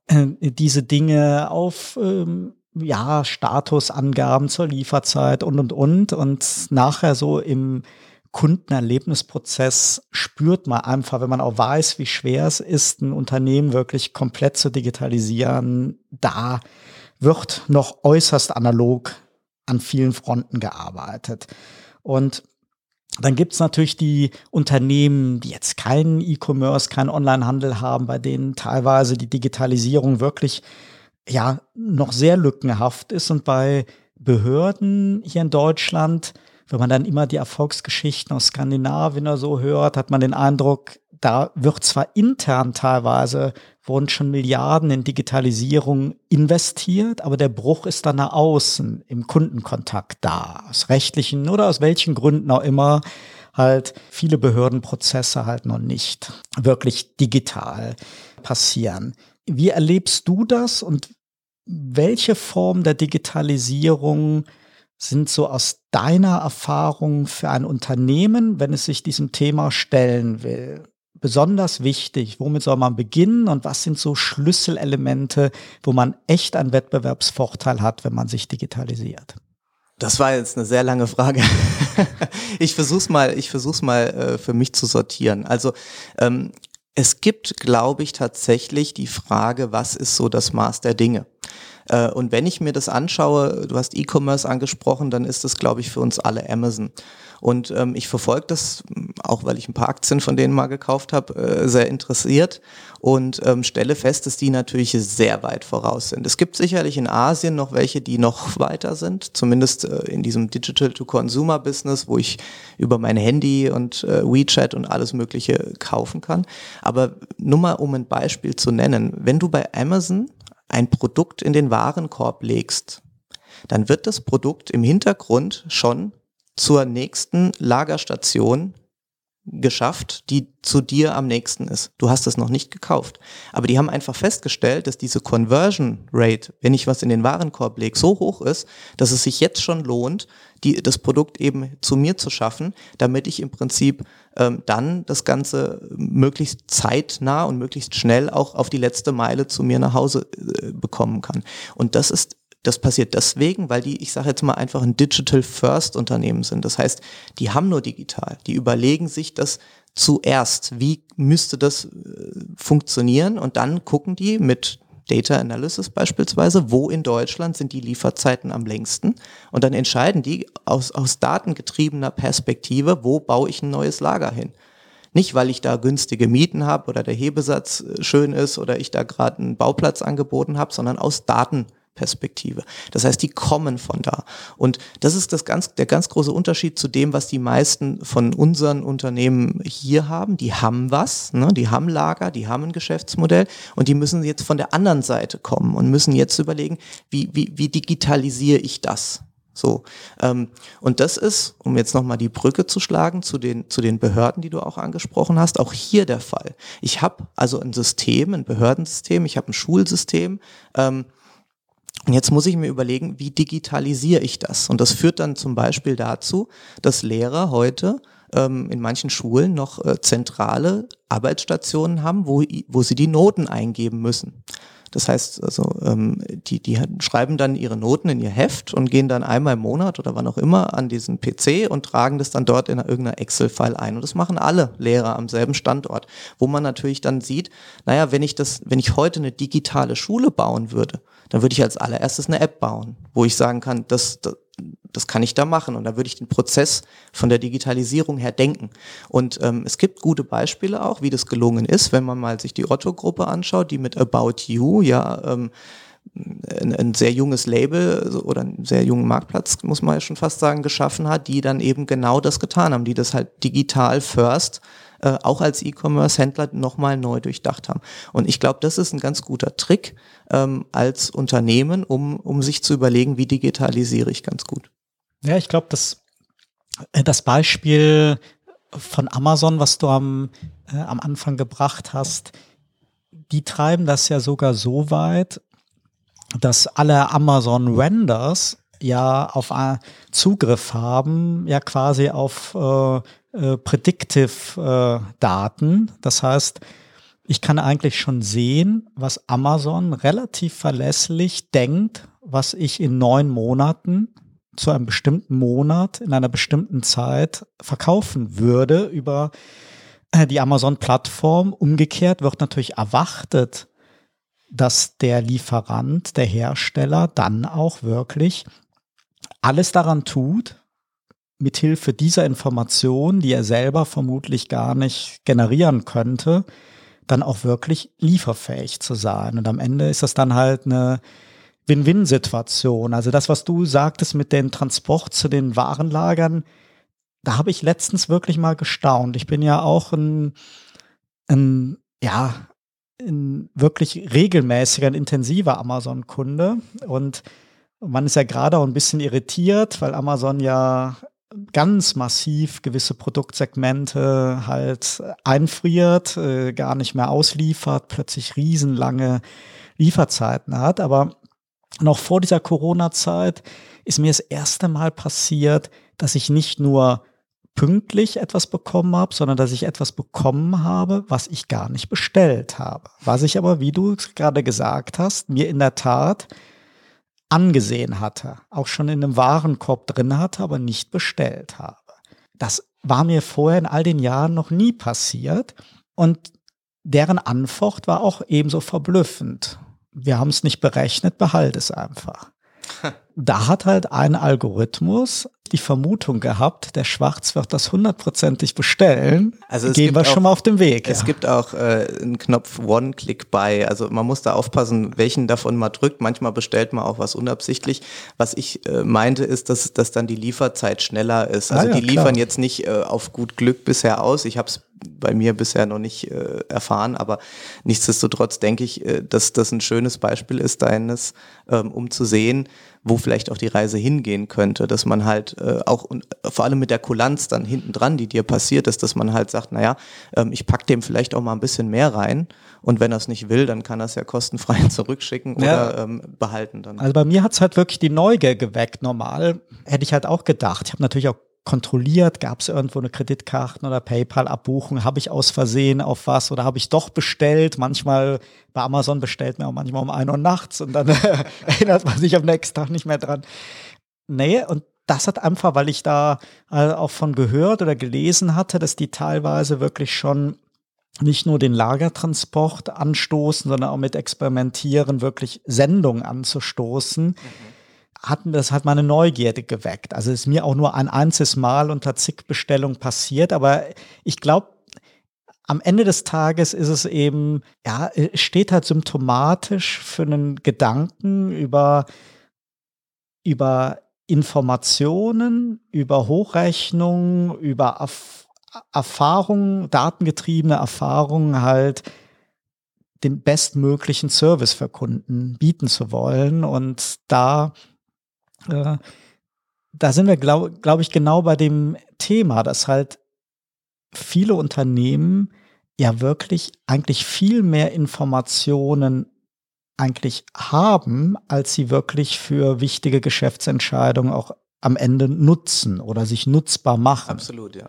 äh, diese Dinge, auf ähm, ja, Statusangaben zur Lieferzeit und und und. Und nachher so im Kundenerlebnisprozess spürt man einfach, wenn man auch weiß, wie schwer es ist, ein Unternehmen wirklich komplett zu digitalisieren, da wird noch äußerst analog an vielen Fronten gearbeitet. Und dann gibt's natürlich die Unternehmen, die jetzt keinen E-Commerce, keinen Onlinehandel haben, bei denen teilweise die Digitalisierung wirklich ja noch sehr lückenhaft ist. Und bei Behörden hier in Deutschland, wenn man dann immer die Erfolgsgeschichten aus Skandinavien oder so hört, hat man den Eindruck, da wird zwar intern teilweise wurden schon Milliarden in Digitalisierung investiert, aber der Bruch ist dann nach außen im Kundenkontakt da. Aus rechtlichen oder aus welchen Gründen auch immer halt viele Behördenprozesse halt noch nicht wirklich digital passieren. Wie erlebst du das und welche Form der Digitalisierung sind so aus deiner Erfahrung für ein Unternehmen, wenn es sich diesem Thema stellen will? Besonders wichtig? Womit soll man beginnen und was sind so Schlüsselelemente, wo man echt einen Wettbewerbsvorteil hat, wenn man sich digitalisiert? Das war jetzt eine sehr lange Frage. ich versuch's mal, ich versuch's mal äh, für mich zu sortieren. Also ähm, es gibt, glaube ich, tatsächlich die Frage, was ist so das Maß der Dinge? Äh, und wenn ich mir das anschaue, du hast E-Commerce angesprochen, dann ist das, glaube ich, für uns alle Amazon. Und ähm, ich verfolge das, auch weil ich ein paar Aktien von denen mal gekauft habe, äh, sehr interessiert und ähm, stelle fest, dass die natürlich sehr weit voraus sind. Es gibt sicherlich in Asien noch welche, die noch weiter sind, zumindest äh, in diesem Digital-to-Consumer-Business, wo ich über mein Handy und äh, WeChat und alles Mögliche kaufen kann. Aber nur mal, um ein Beispiel zu nennen, wenn du bei Amazon ein Produkt in den Warenkorb legst, dann wird das Produkt im Hintergrund schon zur nächsten Lagerstation geschafft, die zu dir am nächsten ist. Du hast es noch nicht gekauft. Aber die haben einfach festgestellt, dass diese Conversion Rate, wenn ich was in den Warenkorb lege, so hoch ist, dass es sich jetzt schon lohnt, die, das Produkt eben zu mir zu schaffen, damit ich im Prinzip ähm, dann das Ganze möglichst zeitnah und möglichst schnell auch auf die letzte Meile zu mir nach Hause äh, bekommen kann. Und das ist das passiert deswegen, weil die, ich sage jetzt mal einfach ein Digital First Unternehmen sind. Das heißt, die haben nur digital. Die überlegen sich das zuerst. Wie müsste das äh, funktionieren? Und dann gucken die mit Data Analysis beispielsweise, wo in Deutschland sind die Lieferzeiten am längsten. Und dann entscheiden die aus, aus datengetriebener Perspektive, wo baue ich ein neues Lager hin. Nicht, weil ich da günstige Mieten habe oder der Hebesatz äh, schön ist oder ich da gerade einen Bauplatz angeboten habe, sondern aus Daten Perspektive. Das heißt, die kommen von da. Und das ist das ganz, der ganz große Unterschied zu dem, was die meisten von unseren Unternehmen hier haben. Die haben was, ne? die haben Lager, die haben ein Geschäftsmodell und die müssen jetzt von der anderen Seite kommen und müssen jetzt überlegen, wie, wie, wie digitalisiere ich das? So. Ähm, und das ist, um jetzt nochmal die Brücke zu schlagen zu den, zu den Behörden, die du auch angesprochen hast, auch hier der Fall. Ich habe also ein System, ein Behördensystem, ich habe ein Schulsystem, ähm, Und jetzt muss ich mir überlegen, wie digitalisiere ich das? Und das führt dann zum Beispiel dazu, dass Lehrer heute ähm, in manchen Schulen noch äh, zentrale Arbeitsstationen haben, wo, wo sie die Noten eingeben müssen. Das heißt, also ähm, die, die schreiben dann ihre Noten in ihr Heft und gehen dann einmal im Monat oder wann auch immer an diesen PC und tragen das dann dort in irgendeiner Excel-File ein. Und das machen alle Lehrer am selben Standort, wo man natürlich dann sieht, naja, wenn ich das, wenn ich heute eine digitale Schule bauen würde, dann würde ich als allererstes eine App bauen, wo ich sagen kann, das, das, das kann ich da machen und da würde ich den Prozess von der Digitalisierung her denken. Und ähm, es gibt gute Beispiele auch, wie das gelungen ist, wenn man mal sich die Otto-Gruppe anschaut, die mit About You ja ähm, ein, ein, sehr junges Label oder einen sehr jungen Marktplatz, muss man ja schon fast sagen, geschaffen hat, die dann eben genau das getan haben, die das halt digital first äh, auch als E-Commerce-Händler nochmal neu durchdacht haben. Und ich glaube, das ist ein ganz guter Trick ähm, als Unternehmen, um, um sich zu überlegen, wie digitalisiere ich ganz gut. Ja, ich glaube, das, äh, das Beispiel von Amazon, was du am, äh, am Anfang gebracht hast, die treiben das ja sogar so weit, dass alle Amazon Renders ja auf äh, Zugriff haben, ja quasi auf äh, äh, Predictive-Daten. Äh, das heißt, ich kann eigentlich schon sehen, was Amazon relativ verlässlich denkt, was ich in neun Monaten zu einem bestimmten Monat in einer bestimmten Zeit verkaufen würde über äh, die Amazon-Plattform. Umgekehrt wird natürlich erwartet, dass der Lieferant, der Hersteller dann auch wirklich alles daran tut, mithilfe dieser Information, die er selber vermutlich gar nicht generieren könnte, dann auch wirklich lieferfähig zu sein. Und am Ende ist das dann halt eine Win-Win-Situation. Also das, was du sagtest mit dem Transport zu den Warenlagern, da habe ich letztens wirklich mal gestaunt. Ich bin ja auch ein, ein ja, ein wirklich regelmäßiger, ein intensiver Amazon-Kunde und man ist ja gerade auch ein bisschen irritiert, weil Amazon ja ganz massiv gewisse Produktsegmente halt einfriert, äh, gar nicht mehr ausliefert, plötzlich riesenlange Lieferzeiten hat. Aber noch vor dieser Corona-Zeit ist mir das erste Mal passiert, dass ich nicht nur pünktlich etwas bekommen habe, sondern dass ich etwas bekommen habe, was ich gar nicht bestellt habe. Was ich aber, wie du gerade gesagt hast, mir in der Tat angesehen hatte, auch schon in einem Warenkorb drin hatte, aber nicht bestellt habe. Das war mir vorher in all den Jahren noch nie passiert und deren Antwort war auch ebenso verblüffend. Wir haben es nicht berechnet, behalte es einfach. da hat halt ein Algorithmus die Vermutung gehabt, der Schwarz wird das hundertprozentig bestellen. Also Gehen wir auch, schon mal auf den Weg. Es ja. gibt auch äh, einen Knopf One-Click-Buy. Also man muss da aufpassen, welchen davon man drückt. Manchmal bestellt man auch was unabsichtlich. Was ich äh, meinte, ist, dass, dass dann die Lieferzeit schneller ist. Also ah, ja, die liefern klar. jetzt nicht äh, auf gut Glück bisher aus. Ich habe es bei mir bisher noch nicht äh, erfahren, aber nichtsdestotrotz denke ich, äh, dass das ein schönes Beispiel ist deines, ähm, um zu sehen, wo vielleicht auch die Reise hingehen könnte, dass man halt äh, auch und vor allem mit der Kulanz dann hinten dran, die dir passiert ist, dass man halt sagt, naja, ähm, ich pack dem vielleicht auch mal ein bisschen mehr rein und wenn er es nicht will, dann kann er es ja kostenfrei zurückschicken oder ja. ähm, behalten dann. Also bei mir hat es halt wirklich die Neugier geweckt. Normal hätte ich halt auch gedacht. Ich habe natürlich auch kontrolliert, gab es irgendwo eine Kreditkarten- oder PayPal-Abbuchung, habe ich aus Versehen auf was oder habe ich doch bestellt. Manchmal bei Amazon bestellt man auch manchmal um ein Uhr nachts und dann erinnert man sich am nächsten Tag nicht mehr dran. Nee, und das hat einfach, weil ich da äh, auch von gehört oder gelesen hatte, dass die teilweise wirklich schon nicht nur den Lagertransport anstoßen, sondern auch mit Experimentieren wirklich Sendungen anzustoßen. Mhm hat das halt meine Neugierde geweckt. Also ist mir auch nur ein einziges Mal unter zig Bestellungen passiert, aber ich glaube, am Ende des Tages ist es eben, ja, steht halt symptomatisch für einen Gedanken über, über Informationen, über Hochrechnungen, über Erf Erfahrungen, datengetriebene Erfahrungen halt den bestmöglichen Service für Kunden bieten zu wollen. Und da äh, da sind wir, glaube glaub ich, genau bei dem Thema, dass halt viele Unternehmen ja wirklich eigentlich viel mehr Informationen eigentlich haben, als sie wirklich für wichtige Geschäftsentscheidungen auch am Ende nutzen oder sich nutzbar machen. Absolut, ja.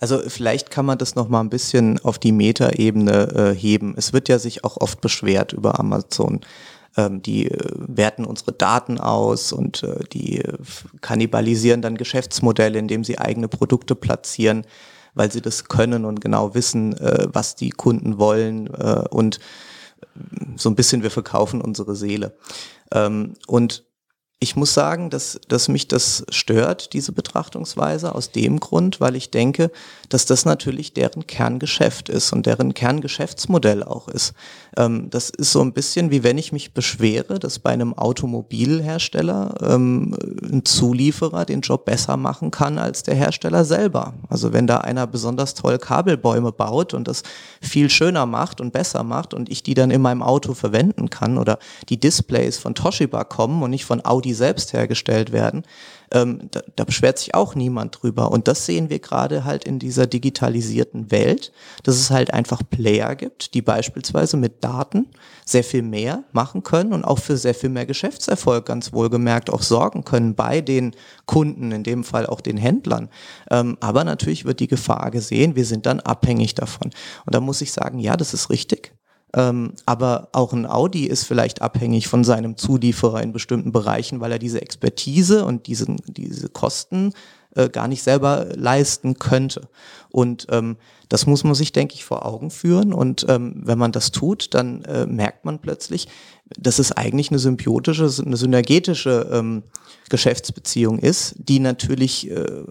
Also vielleicht kann man das noch mal ein bisschen auf die Metaebene äh, heben. Es wird ja sich auch oft beschwert über Amazon. Ähm, die äh, werten unsere Daten aus und äh, die äh, kannibalisieren dann Geschäftsmodelle, indem sie eigene Produkte platzieren, weil sie das können und genau wissen, äh, was die Kunden wollen und so ein bisschen wir verkaufen unsere Seele. Ähm, und ich muss sagen, dass, dass mich das stört, diese Betrachtungsweise, aus dem Grund, weil ich denke, dass das natürlich deren Kerngeschäft ist und deren Kerngeschäftsmodell auch ist. Ähm, das ist so ein bisschen wie wenn ich mich beschwere, dass bei einem Automobilhersteller ähm, ein Zulieferer den Job besser machen kann als der Hersteller selber. Also wenn da einer besonders toll Kabelbäume baut und das viel schöner macht und besser macht und ich die dann in meinem Auto verwenden kann oder die Displays von Toshiba kommen und nicht von Audi die selbst hergestellt werden, ähm, da, da beschwert sich auch niemand drüber. Und das sehen wir gerade halt in dieser digitalisierten Welt, dass es halt einfach Player gibt, die beispielsweise mit Daten sehr viel mehr machen können und auch für sehr viel mehr Geschäftserfolg ganz wohlgemerkt auch sorgen können bei den Kunden, in dem Fall auch den Händlern. Ähm, aber natürlich wird die Gefahr gesehen, wir sind dann abhängig davon. Und da muss ich sagen, ja, das ist richtig. Ähm, aber auch ein Audi ist vielleicht abhängig von seinem Zulieferer in bestimmten Bereichen, weil er diese Expertise und diesen, diese Kosten äh, gar nicht selber leisten könnte. Und ähm, das muss man sich, denke ich, vor Augen führen. Und ähm, wenn man das tut, dann äh, merkt man plötzlich, dass es eigentlich eine symbiotische, eine synergetische ähm, Geschäftsbeziehung ist, die natürlich äh,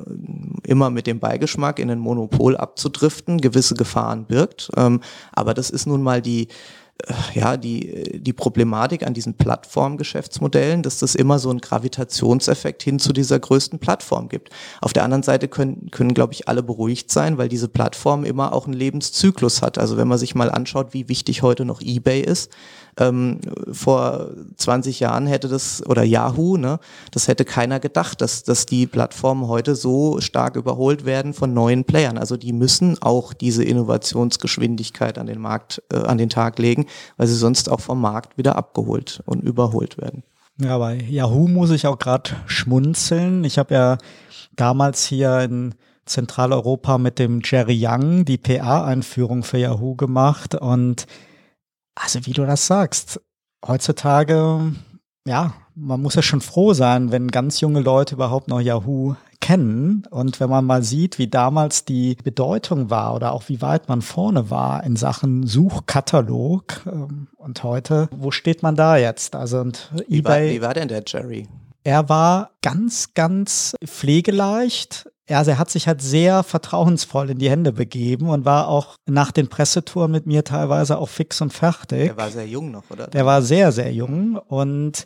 immer mit dem Beigeschmack in ein Monopol abzudriften gewisse Gefahren birgt. Ähm, aber das ist nun mal die ja, die, die Problematik an diesen Plattformgeschäftsmodellen, dass das immer so einen Gravitationseffekt hin zu dieser größten Plattform gibt. Auf der anderen Seite können, können glaube ich, alle beruhigt sein, weil diese Plattform immer auch einen Lebenszyklus hat. Also wenn man sich mal anschaut, wie wichtig heute noch eBay ist, ähm, vor 20 Jahren hätte das, oder Yahoo, ne, das hätte keiner gedacht, dass, dass die Plattformen heute so stark überholt werden von neuen Playern. Also die müssen auch diese Innovationsgeschwindigkeit an den Markt, äh, an den Tag legen, weil sie sonst auch vom Markt wieder abgeholt und überholt werden. Ja, bei Yahoo muss ich auch gerade schmunzeln. Ich habe ja damals hier in Zentraleuropa mit dem Jerry Young die PA-Einführung für Yahoo gemacht und also wie du das sagst, heutzutage, ja, man muss ja schon froh sein, wenn ganz junge Leute überhaupt noch Yahoo kennen. Und wenn man mal sieht, wie damals die Bedeutung war oder auch wie weit man vorne war in Sachen Suchkatalog ähm, und heute, wo steht man da jetzt? Also und wie eBay. War, wie war denn der Jerry? Er war ganz, ganz pflegeleicht, also er hat sich halt sehr vertrauensvoll in die Hände begeben und war auch nach den Pressetouren mit mir teilweise auch fix und fertig. Der war sehr jung noch, oder? Der war sehr, sehr jung und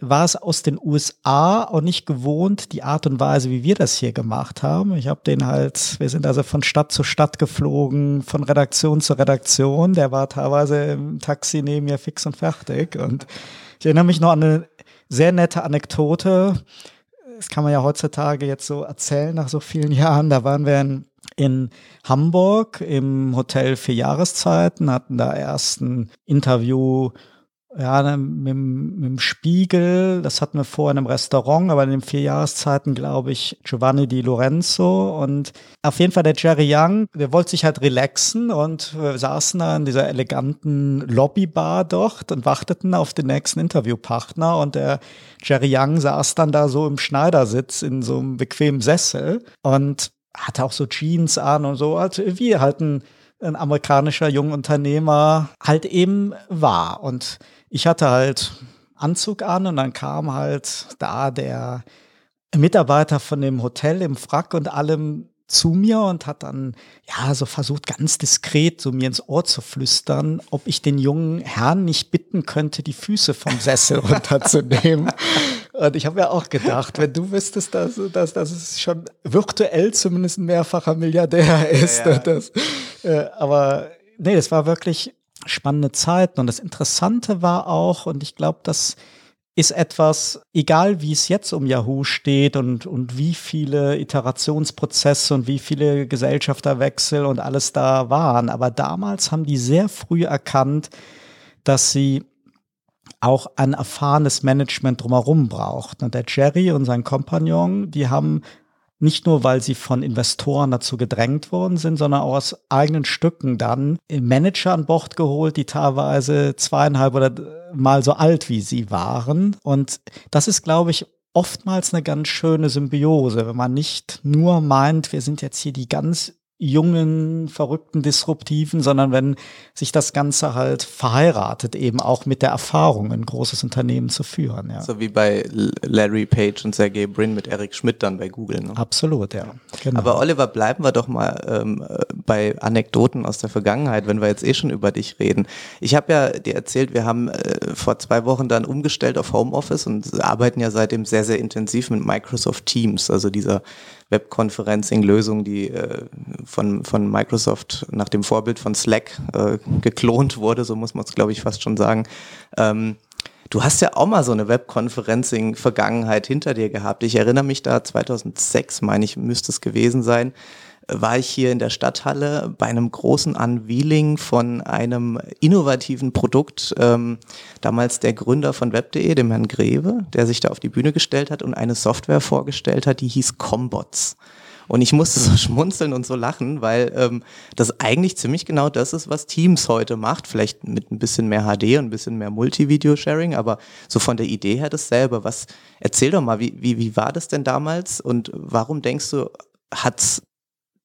war es aus den USA auch nicht gewohnt, die Art und Weise, wie wir das hier gemacht haben. Ich habe den halt, wir sind also von Stadt zu Stadt geflogen, von Redaktion zu Redaktion. Der war teilweise im Taxi neben mir fix und fertig. Und ich erinnere mich noch an eine sehr nette Anekdote das kann man ja heutzutage jetzt so erzählen nach so vielen Jahren. Da waren wir in, in Hamburg im Hotel für Jahreszeiten, hatten da erst ein Interview ja, mit, mit dem Spiegel, das hatten wir vor in einem Restaurant, aber in den vier Jahreszeiten, glaube ich, Giovanni Di Lorenzo und auf jeden Fall der Jerry Young, der wollte sich halt relaxen und wir saßen da in dieser eleganten Lobbybar dort und warteten auf den nächsten Interviewpartner und der Jerry Young saß dann da so im Schneidersitz in so einem bequemen Sessel und hatte auch so Jeans an und so, also wie halt ein, amerikanischer Jungunternehmer halt eben war und ich hatte halt Anzug an und dann kam halt da der Mitarbeiter von dem Hotel im Frack und allem zu mir und hat dann ja so versucht ganz diskret so mir ins Ohr zu flüstern, ob ich den jungen Herrn nicht bitten könnte, die Füße vom Sessel runterzunehmen. und ich habe ja auch gedacht, wenn du wüsstest, dass, dass, dass es schon virtuell zumindest ein mehrfacher Milliardär ist. Ja, ja. Das, äh, aber nee, das war wirklich spannende Zeiten. Und das Interessante war auch, und ich glaube, das ist etwas, egal wie es jetzt um Yahoo steht und, und wie viele Iterationsprozesse und wie viele Gesellschafterwechsel und alles da waren. Aber damals haben die sehr früh erkannt, dass sie auch ein erfahrenes Management drumherum braucht. Und der Jerry und sein Kompagnon, die haben nicht nur, weil sie von Investoren dazu gedrängt worden sind, sondern auch aus eigenen Stücken dann Manager an Bord geholt, die teilweise zweieinhalb oder mal so alt wie sie waren. Und das ist, glaube ich, oftmals eine ganz schöne Symbiose, wenn man nicht nur meint, wir sind jetzt hier die ganz jungen, verrückten, disruptiven, sondern wenn sich das Ganze halt verheiratet, eben auch mit der Erfahrung, ein großes Unternehmen zu führen. Ja. So wie bei Larry Page und Sergey Brin mit Eric Schmidt dann bei Google. Ne? Absolut, ja. Genau. Aber Oliver, bleiben wir doch mal ähm, bei Anekdoten aus der Vergangenheit, wenn wir jetzt eh schon über dich reden. Ich habe ja dir erzählt, wir haben äh, vor zwei Wochen dann umgestellt auf Homeoffice und arbeiten ja seitdem sehr, sehr intensiv mit Microsoft Teams, also dieser Webconferencing-Lösung, die äh, von, von Microsoft nach dem Vorbild von Slack äh, geklont wurde, so muss man es, glaube ich, fast schon sagen. Ähm, du hast ja auch mal so eine Webconferencing-Vergangenheit hinter dir gehabt. Ich erinnere mich da 2006, meine ich, müsste es gewesen sein war ich hier in der Stadthalle bei einem großen Unveiling von einem innovativen Produkt. Ähm, damals der Gründer von Web.de, dem Herrn Greve, der sich da auf die Bühne gestellt hat und eine Software vorgestellt hat, die hieß Combots. Und ich musste so schmunzeln und so lachen, weil ähm, das eigentlich ziemlich genau das ist, was Teams heute macht. Vielleicht mit ein bisschen mehr HD und ein bisschen mehr Multi-Video-Sharing, aber so von der Idee her dasselbe. Was, erzähl doch mal, wie, wie, wie war das denn damals und warum denkst du, hat's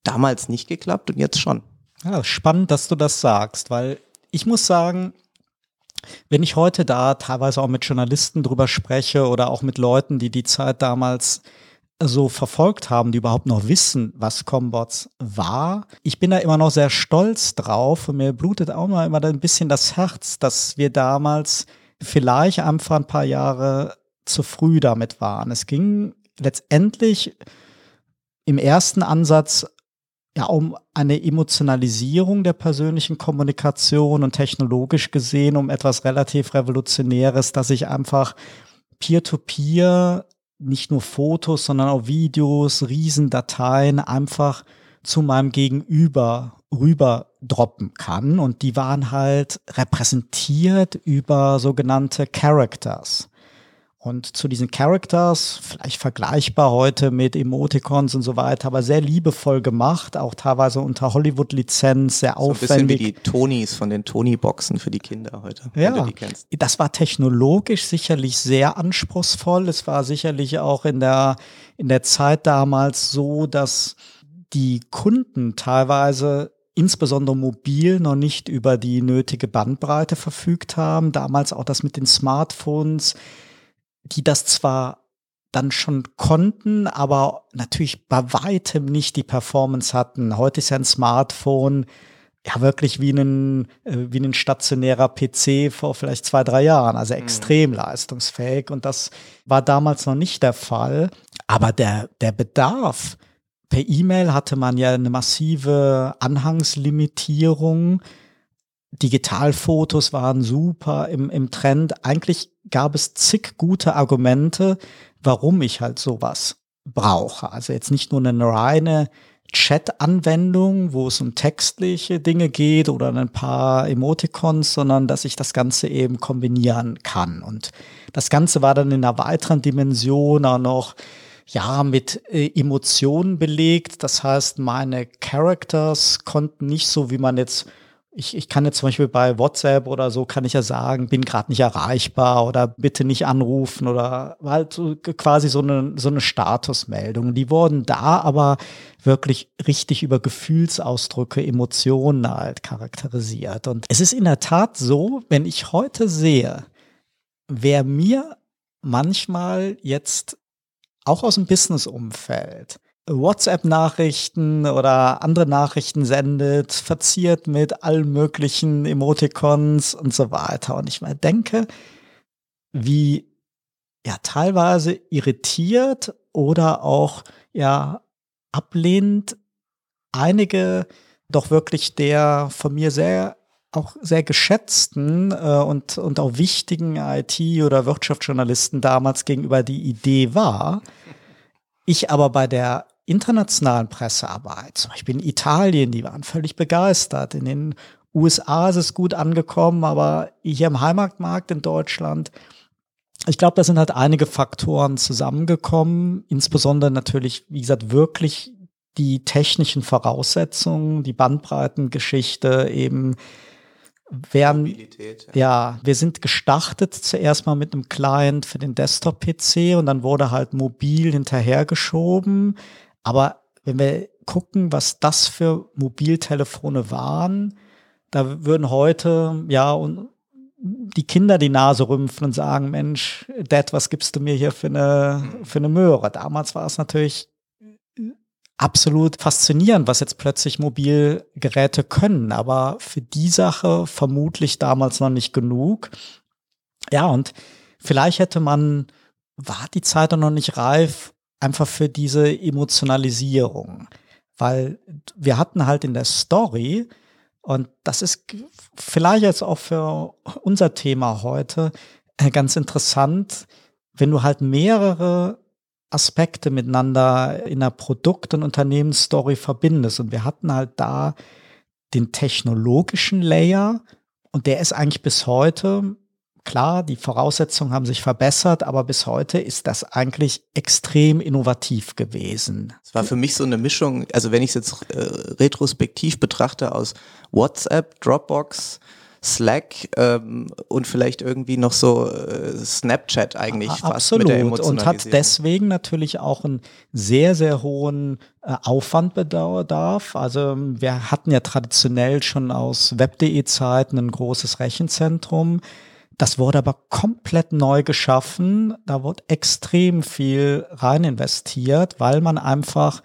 damals nicht geklappt und jetzt schon. Ja, spannend, dass du das sagst, weil ich muss sagen, wenn ich heute da teilweise auch mit Journalisten drüber spreche oder auch mit Leuten, die die Zeit damals so verfolgt haben, die überhaupt noch wissen, was Combots war. Ich bin da immer noch sehr stolz drauf und mir blutet auch mal immer ein bisschen das Herz, dass wir damals vielleicht einfach ein paar Jahre zu früh damit waren. Es ging letztendlich im ersten Ansatz ja um eine Emotionalisierung der persönlichen Kommunikation und technologisch gesehen um etwas relativ Revolutionäres, dass ich einfach peer-to-peer -peer nicht nur Fotos, sondern auch Videos, Riesendateien einfach zu meinem Gegenüber rüber droppen kann. Und die waren halt repräsentiert über sogenannte Characters. Und zu diesen Characters, vielleicht vergleichbar heute mit Emoticons und so weiter, aber sehr liebevoll gemacht, auch teilweise unter Hollywood-Lizenz, sehr so aufwendig. Ein bisschen wie die Tonys von den Tony-Boxen für die Kinder heute, ja, wenn du die kennst. Das war technologisch sicherlich sehr anspruchsvoll. Es war sicherlich auch in der, in der Zeit damals so, dass die Kunden teilweise insbesondere mobil noch nicht über die nötige Bandbreite verfügt haben. Damals auch das mit den Smartphones die das zwar dann schon konnten, aber natürlich bei weitem nicht die Performance hatten. Heute ist ja ein Smartphone ja wirklich wie ein, äh, wie ein stationärer PC vor vielleicht zwei, drei Jahren, also mhm. extrem mhm. leistungsfähig. Und das war damals noch nicht der Fall. Aber der, der Bedarf per E-Mail hatte man ja eine massive Anhangslimitierung. Digitalfotos waren super im, im Trend. Eigentlich gab es zig gute Argumente, warum ich halt sowas brauche. Also jetzt nicht nur eine reine Chat-Anwendung, wo es um textliche Dinge geht oder ein paar Emoticons, sondern dass ich das Ganze eben kombinieren kann. Und das Ganze war dann in einer weiteren Dimension auch noch ja, mit äh, Emotionen belegt. Das heißt, meine Characters konnten nicht so, wie man jetzt ich, ich kann jetzt zum Beispiel bei WhatsApp oder so, kann ich ja sagen, bin gerade nicht erreichbar oder bitte nicht anrufen oder halt so, quasi so eine, so eine Statusmeldung. Die wurden da aber wirklich richtig über Gefühlsausdrücke, Emotionen halt charakterisiert. Und es ist in der Tat so, wenn ich heute sehe, wer mir manchmal jetzt auch aus dem Business-Umfeld WhatsApp-Nachrichten oder andere Nachrichten sendet, verziert mit allen möglichen Emoticons und so weiter. Und ich mal denke, wie ja teilweise irritiert oder auch ja ablehnend einige doch wirklich der von mir sehr auch sehr geschätzten äh, und, und auch wichtigen IT- oder Wirtschaftsjournalisten damals gegenüber die Idee war. Ich aber bei der internationalen Pressearbeit, zum Beispiel in Italien, die waren völlig begeistert. In den USA ist es gut angekommen, aber hier im Heimatmarkt in Deutschland, ich glaube, da sind halt einige Faktoren zusammengekommen, insbesondere natürlich, wie gesagt, wirklich die technischen Voraussetzungen, die Bandbreitengeschichte eben werden, ja. ja, wir sind gestartet zuerst mal mit einem Client für den Desktop-PC und dann wurde halt mobil hinterhergeschoben. Aber wenn wir gucken, was das für Mobiltelefone waren, da würden heute, ja, und die Kinder die Nase rümpfen und sagen, Mensch, Dad, was gibst du mir hier für eine, für eine Möhre? Damals war es natürlich absolut faszinierend, was jetzt plötzlich Mobilgeräte können, aber für die Sache vermutlich damals noch nicht genug. Ja, und vielleicht hätte man, war die Zeit noch nicht reif, einfach für diese Emotionalisierung, weil wir hatten halt in der Story, und das ist vielleicht jetzt auch für unser Thema heute äh, ganz interessant, wenn du halt mehrere Aspekte miteinander in einer Produkt- und Unternehmensstory verbindest. Und wir hatten halt da den technologischen Layer und der ist eigentlich bis heute, klar, die Voraussetzungen haben sich verbessert, aber bis heute ist das eigentlich extrem innovativ gewesen. Es war für mich so eine Mischung, also wenn ich es jetzt äh, retrospektiv betrachte aus WhatsApp, Dropbox, Slack ähm, und vielleicht irgendwie noch so äh, Snapchat eigentlich fast Absolut. mit der Und hat deswegen natürlich auch einen sehr, sehr hohen äh, Aufwand bedarf. Also ähm, wir hatten ja traditionell schon aus web.de Zeiten ein großes Rechenzentrum. Das wurde aber komplett neu geschaffen. Da wurde extrem viel rein investiert, weil man einfach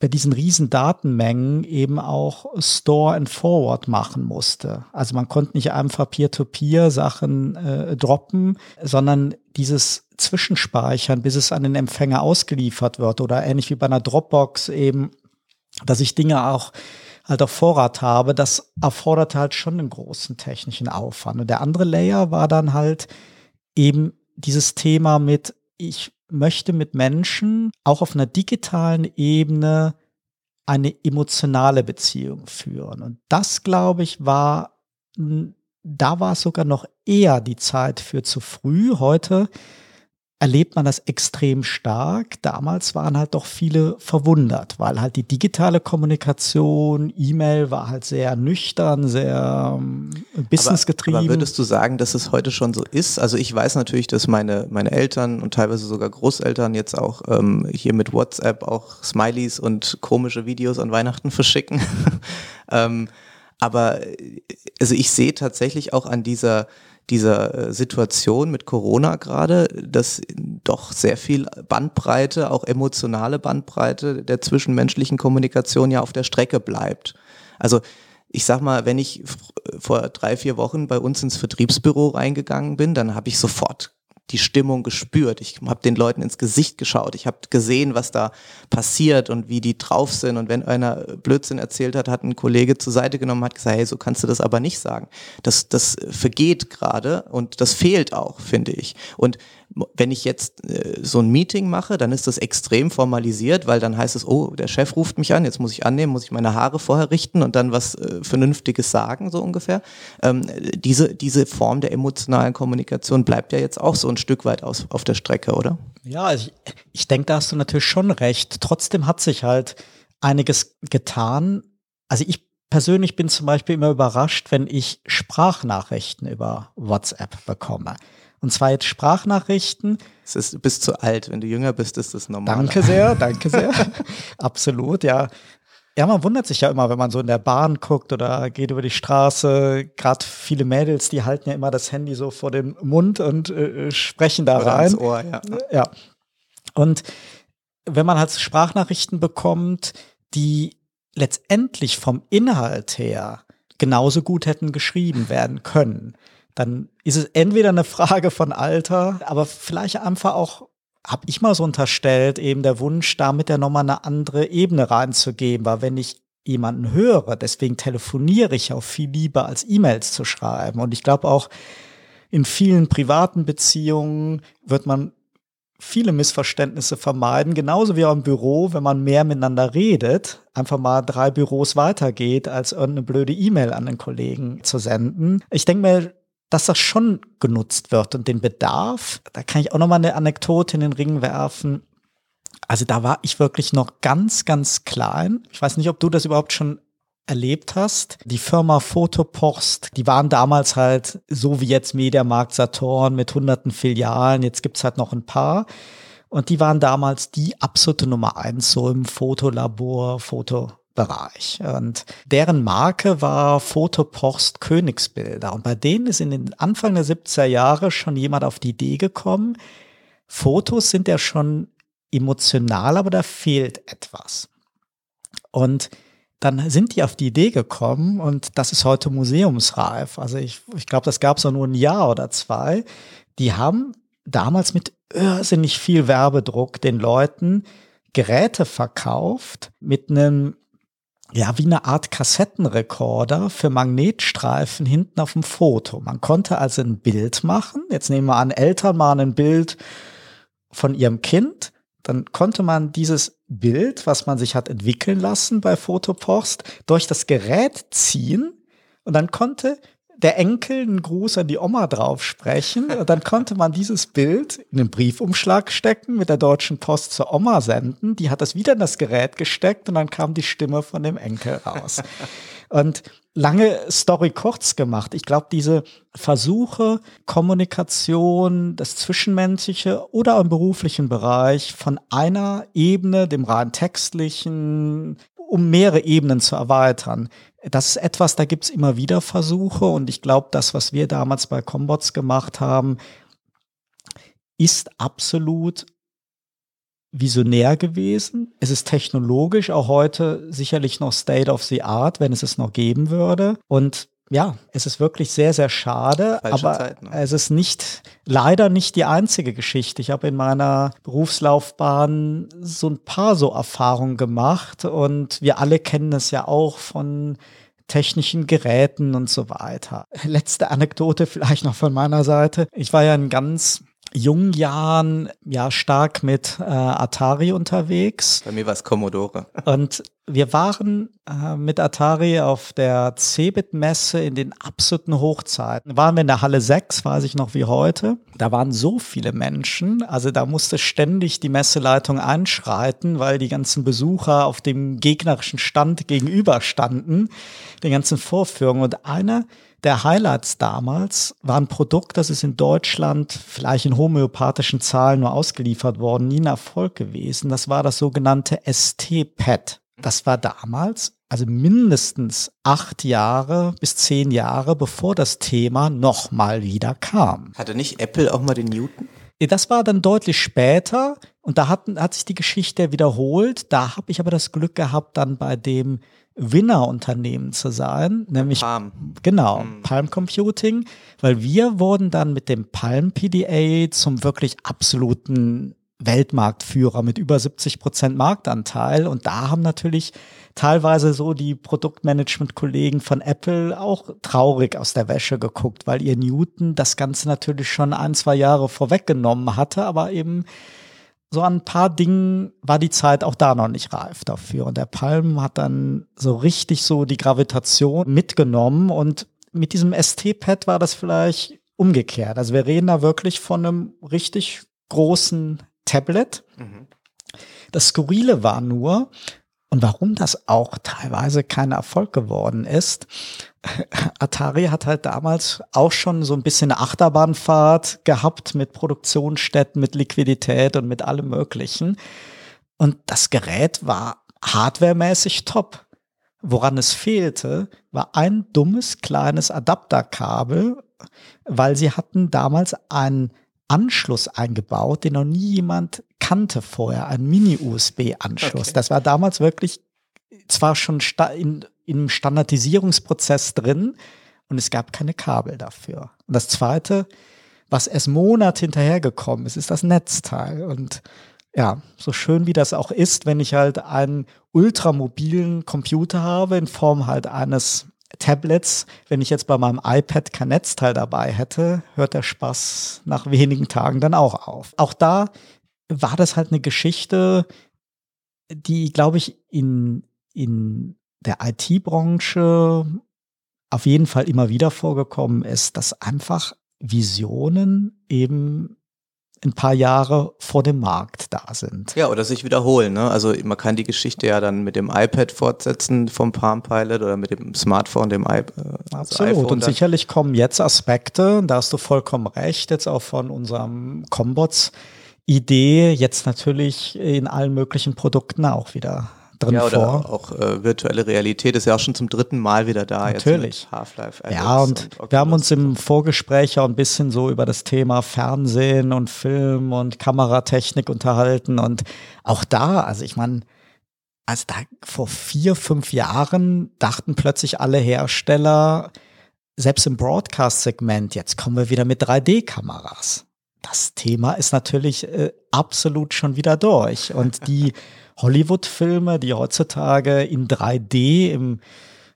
bei diesen riesen Datenmengen eben auch Store and Forward machen musste. Also man konnte nicht einfach Peer-to-Peer Sachen äh, droppen, sondern dieses Zwischenspeichern, bis es an den Empfänger ausgeliefert wird oder ähnlich wie bei einer Dropbox eben, dass ich Dinge auch halt auf Vorrat habe, das erforderte halt schon einen großen technischen Aufwand. Und der andere Layer war dann halt eben dieses Thema mit, ich möchte mit Menschen auch auf einer digitalen Ebene eine emotionale Beziehung führen. Und das, glaube ich, war, da war es sogar noch eher die Zeit für zu früh. Heute erlebt man das extrem stark. Damals waren halt doch viele verwundert, weil halt die digitale Kommunikation, E-Mail war halt sehr nüchtern, sehr ähm, businessgetrieben. Aber, aber würdest du sagen, dass es heute schon so ist? Also ich weiß natürlich, dass meine, meine Eltern und teilweise sogar Großeltern jetzt auch ähm, hier mit WhatsApp auch Smileys und komische Videos an Weihnachten verschicken. ähm, aber also ich sehe tatsächlich auch an dieser dieser äh, Situation mit Corona gerade, dass doch sehr viel Bandbreite, auch emotionale Bandbreite der zwischenmenschlichen Kommunikation ja auf der Strecke bleibt. Also ich sag mal, wenn ich vor drei, vier Wochen bei uns ins Vertriebsbüro reingegangen bin, dann habe ich sofort die Stimmung gespürt. Ich habe den Leuten ins Gesicht geschaut. Ich habe gesehen, was da passiert und wie die drauf sind. Und wenn einer Blödsinn erzählt hat, hat ein Kollege zur Seite genommen, hat gesagt, hey, so kannst du das aber nicht sagen. Das, das vergeht gerade und das fehlt auch, finde ich. Und wenn ich jetzt äh, so ein Meeting mache, dann ist das extrem formalisiert, weil dann heißt es, oh, der Chef ruft mich an, jetzt muss ich annehmen, muss ich meine Haare vorher richten und dann was äh, Vernünftiges sagen, so ungefähr. Ähm, diese, diese Form der emotionalen Kommunikation bleibt ja jetzt auch so ein Stück weit aus, auf der Strecke, oder? Ja, also ich, ich denke, da hast du natürlich schon recht. Trotzdem hat sich halt einiges getan. Also ich persönlich bin zum Beispiel immer überrascht, wenn ich Sprachnachrichten über WhatsApp bekomme. Und zwar jetzt Sprachnachrichten. Es ist, du bist zu alt. Wenn du jünger bist, ist das normal. Danke sehr, danke sehr. Absolut, ja. Ja, man wundert sich ja immer, wenn man so in der Bahn guckt oder geht über die Straße. Gerade viele Mädels, die halten ja immer das Handy so vor den Mund und äh, äh sprechen da oder rein. Ohr, ja. ja. Und wenn man halt Sprachnachrichten bekommt, die letztendlich vom Inhalt her genauso gut hätten geschrieben werden können, dann ist es entweder eine Frage von Alter, aber vielleicht einfach auch, habe ich mal so unterstellt, eben der Wunsch, damit ja nochmal eine andere Ebene reinzugeben, weil wenn ich jemanden höre, deswegen telefoniere ich auch viel lieber als E-Mails zu schreiben. Und ich glaube auch, in vielen privaten Beziehungen wird man viele Missverständnisse vermeiden, genauso wie auch im Büro, wenn man mehr miteinander redet, einfach mal drei Büros weitergeht, als irgendeine blöde E-Mail an den Kollegen zu senden. Ich denke mir, dass das schon genutzt wird und den Bedarf, da kann ich auch noch mal eine Anekdote in den Ring werfen. Also da war ich wirklich noch ganz, ganz klein. Ich weiß nicht, ob du das überhaupt schon erlebt hast. Die Firma Fotopost, die waren damals halt so wie jetzt Mediamarkt Saturn mit hunderten Filialen. Jetzt gibt's halt noch ein paar. Und die waren damals die absolute Nummer eins so im Fotolabor, Fotobereich. Und deren Marke war Fotopost Königsbilder. Und bei denen ist in den Anfang der 70er Jahre schon jemand auf die Idee gekommen, Fotos sind ja schon emotional, aber da fehlt etwas. Und dann sind die auf die Idee gekommen und das ist heute museumsreif. Also ich, ich glaube, das gab es nur ein Jahr oder zwei. Die haben damals mit irrsinnig viel Werbedruck den Leuten Geräte verkauft mit einem ja, wie eine Art Kassettenrekorder für Magnetstreifen hinten auf dem Foto. Man konnte also ein Bild machen. Jetzt nehmen wir an, Eltern machen ein Bild von ihrem Kind dann konnte man dieses Bild, was man sich hat entwickeln lassen bei Fotopost, durch das Gerät ziehen und dann konnte der Enkel einen Gruß an die Oma drauf sprechen. Und dann konnte man dieses Bild in einen Briefumschlag stecken, mit der Deutschen Post zur Oma senden. Die hat das wieder in das Gerät gesteckt und dann kam die Stimme von dem Enkel raus. Und lange Story kurz gemacht. Ich glaube, diese Versuche, Kommunikation, das Zwischenmenschliche oder im beruflichen Bereich von einer Ebene, dem rein textlichen, um mehrere Ebenen zu erweitern. Das ist etwas, da gibt's immer wieder Versuche und ich glaube, das, was wir damals bei Combots gemacht haben, ist absolut visionär gewesen. Es ist technologisch auch heute sicherlich noch State of the Art, wenn es es noch geben würde. Und ja, es ist wirklich sehr, sehr schade, Falsche aber Zeit, ne? es ist nicht, leider nicht die einzige Geschichte. Ich habe in meiner Berufslaufbahn so ein paar so Erfahrungen gemacht und wir alle kennen es ja auch von technischen Geräten und so weiter. Letzte Anekdote vielleicht noch von meiner Seite. Ich war ja ein ganz jungen Jahren ja stark mit äh, Atari unterwegs. Bei mir war es Commodore. Und wir waren äh, mit Atari auf der Cebit-Messe in den absoluten Hochzeiten. Waren wir in der Halle 6, weiß ich noch wie heute. Da waren so viele Menschen, also da musste ständig die Messeleitung einschreiten, weil die ganzen Besucher auf dem gegnerischen Stand gegenüberstanden, den ganzen Vorführungen. Und einer der Highlights damals war ein Produkt, das ist in Deutschland vielleicht in homöopathischen Zahlen nur ausgeliefert worden, nie ein Erfolg gewesen. Das war das sogenannte ST-Pad. Das war damals, also mindestens acht Jahre bis zehn Jahre, bevor das Thema nochmal wieder kam. Hatte nicht Apple auch mal den Newton? Das war dann deutlich später und da hat, hat sich die Geschichte wiederholt. Da habe ich aber das Glück gehabt, dann bei dem Winner-Unternehmen zu sein, nämlich Palm. genau mhm. Palm Computing, weil wir wurden dann mit dem Palm PDA zum wirklich absoluten Weltmarktführer mit über 70 Prozent Marktanteil und da haben natürlich teilweise so die Produktmanagement-Kollegen von Apple auch traurig aus der Wäsche geguckt, weil ihr Newton das Ganze natürlich schon ein, zwei Jahre vorweggenommen hatte, aber eben so an ein paar Dingen war die Zeit auch da noch nicht reif dafür. Und der Palm hat dann so richtig so die Gravitation mitgenommen und mit diesem ST-Pad war das vielleicht umgekehrt. Also wir reden da wirklich von einem richtig großen Tablet. Mhm. Das Skurrile war nur, und warum das auch teilweise kein Erfolg geworden ist, Atari hat halt damals auch schon so ein bisschen eine Achterbahnfahrt gehabt mit Produktionsstätten, mit Liquidität und mit allem Möglichen. Und das Gerät war hardwaremäßig top. Woran es fehlte, war ein dummes kleines Adapterkabel, weil sie hatten damals einen Anschluss eingebaut, den noch nie jemand kannte vorher, ein Mini-USB-Anschluss. Okay. Das war damals wirklich zwar schon in, im Standardisierungsprozess drin und es gab keine Kabel dafür. Und das Zweite, was erst Monat hinterhergekommen ist, ist das Netzteil. Und ja, so schön wie das auch ist, wenn ich halt einen ultramobilen Computer habe in Form halt eines Tablets, wenn ich jetzt bei meinem iPad kein Netzteil dabei hätte, hört der Spaß nach wenigen Tagen dann auch auf. Auch da war das halt eine Geschichte, die, glaube ich, in, in der IT-Branche auf jeden Fall immer wieder vorgekommen ist, dass einfach Visionen eben ein paar Jahre vor dem Markt da sind. Ja, oder sich wiederholen. Ne? Also man kann die Geschichte ja dann mit dem iPad fortsetzen vom Palm Pilot oder mit dem Smartphone, dem I äh, also Absolut. IPhone und sicherlich kommen jetzt Aspekte, da hast du vollkommen recht, jetzt auch von unserem Combots Idee jetzt natürlich in allen möglichen Produkten auch wieder drin ja, oder vor. Auch äh, virtuelle Realität ist ja auch schon zum dritten Mal wieder da. Natürlich. Half-Life. Ja, und, und wir haben uns im Vorgespräch auch ein bisschen so über das Thema Fernsehen und Film und Kameratechnik unterhalten. Und auch da, also ich meine, also da vor vier, fünf Jahren dachten plötzlich alle Hersteller, selbst im Broadcast-Segment, jetzt kommen wir wieder mit 3D-Kameras. Das Thema ist natürlich äh, absolut schon wieder durch. Und die Hollywood-Filme, die heutzutage in 3D im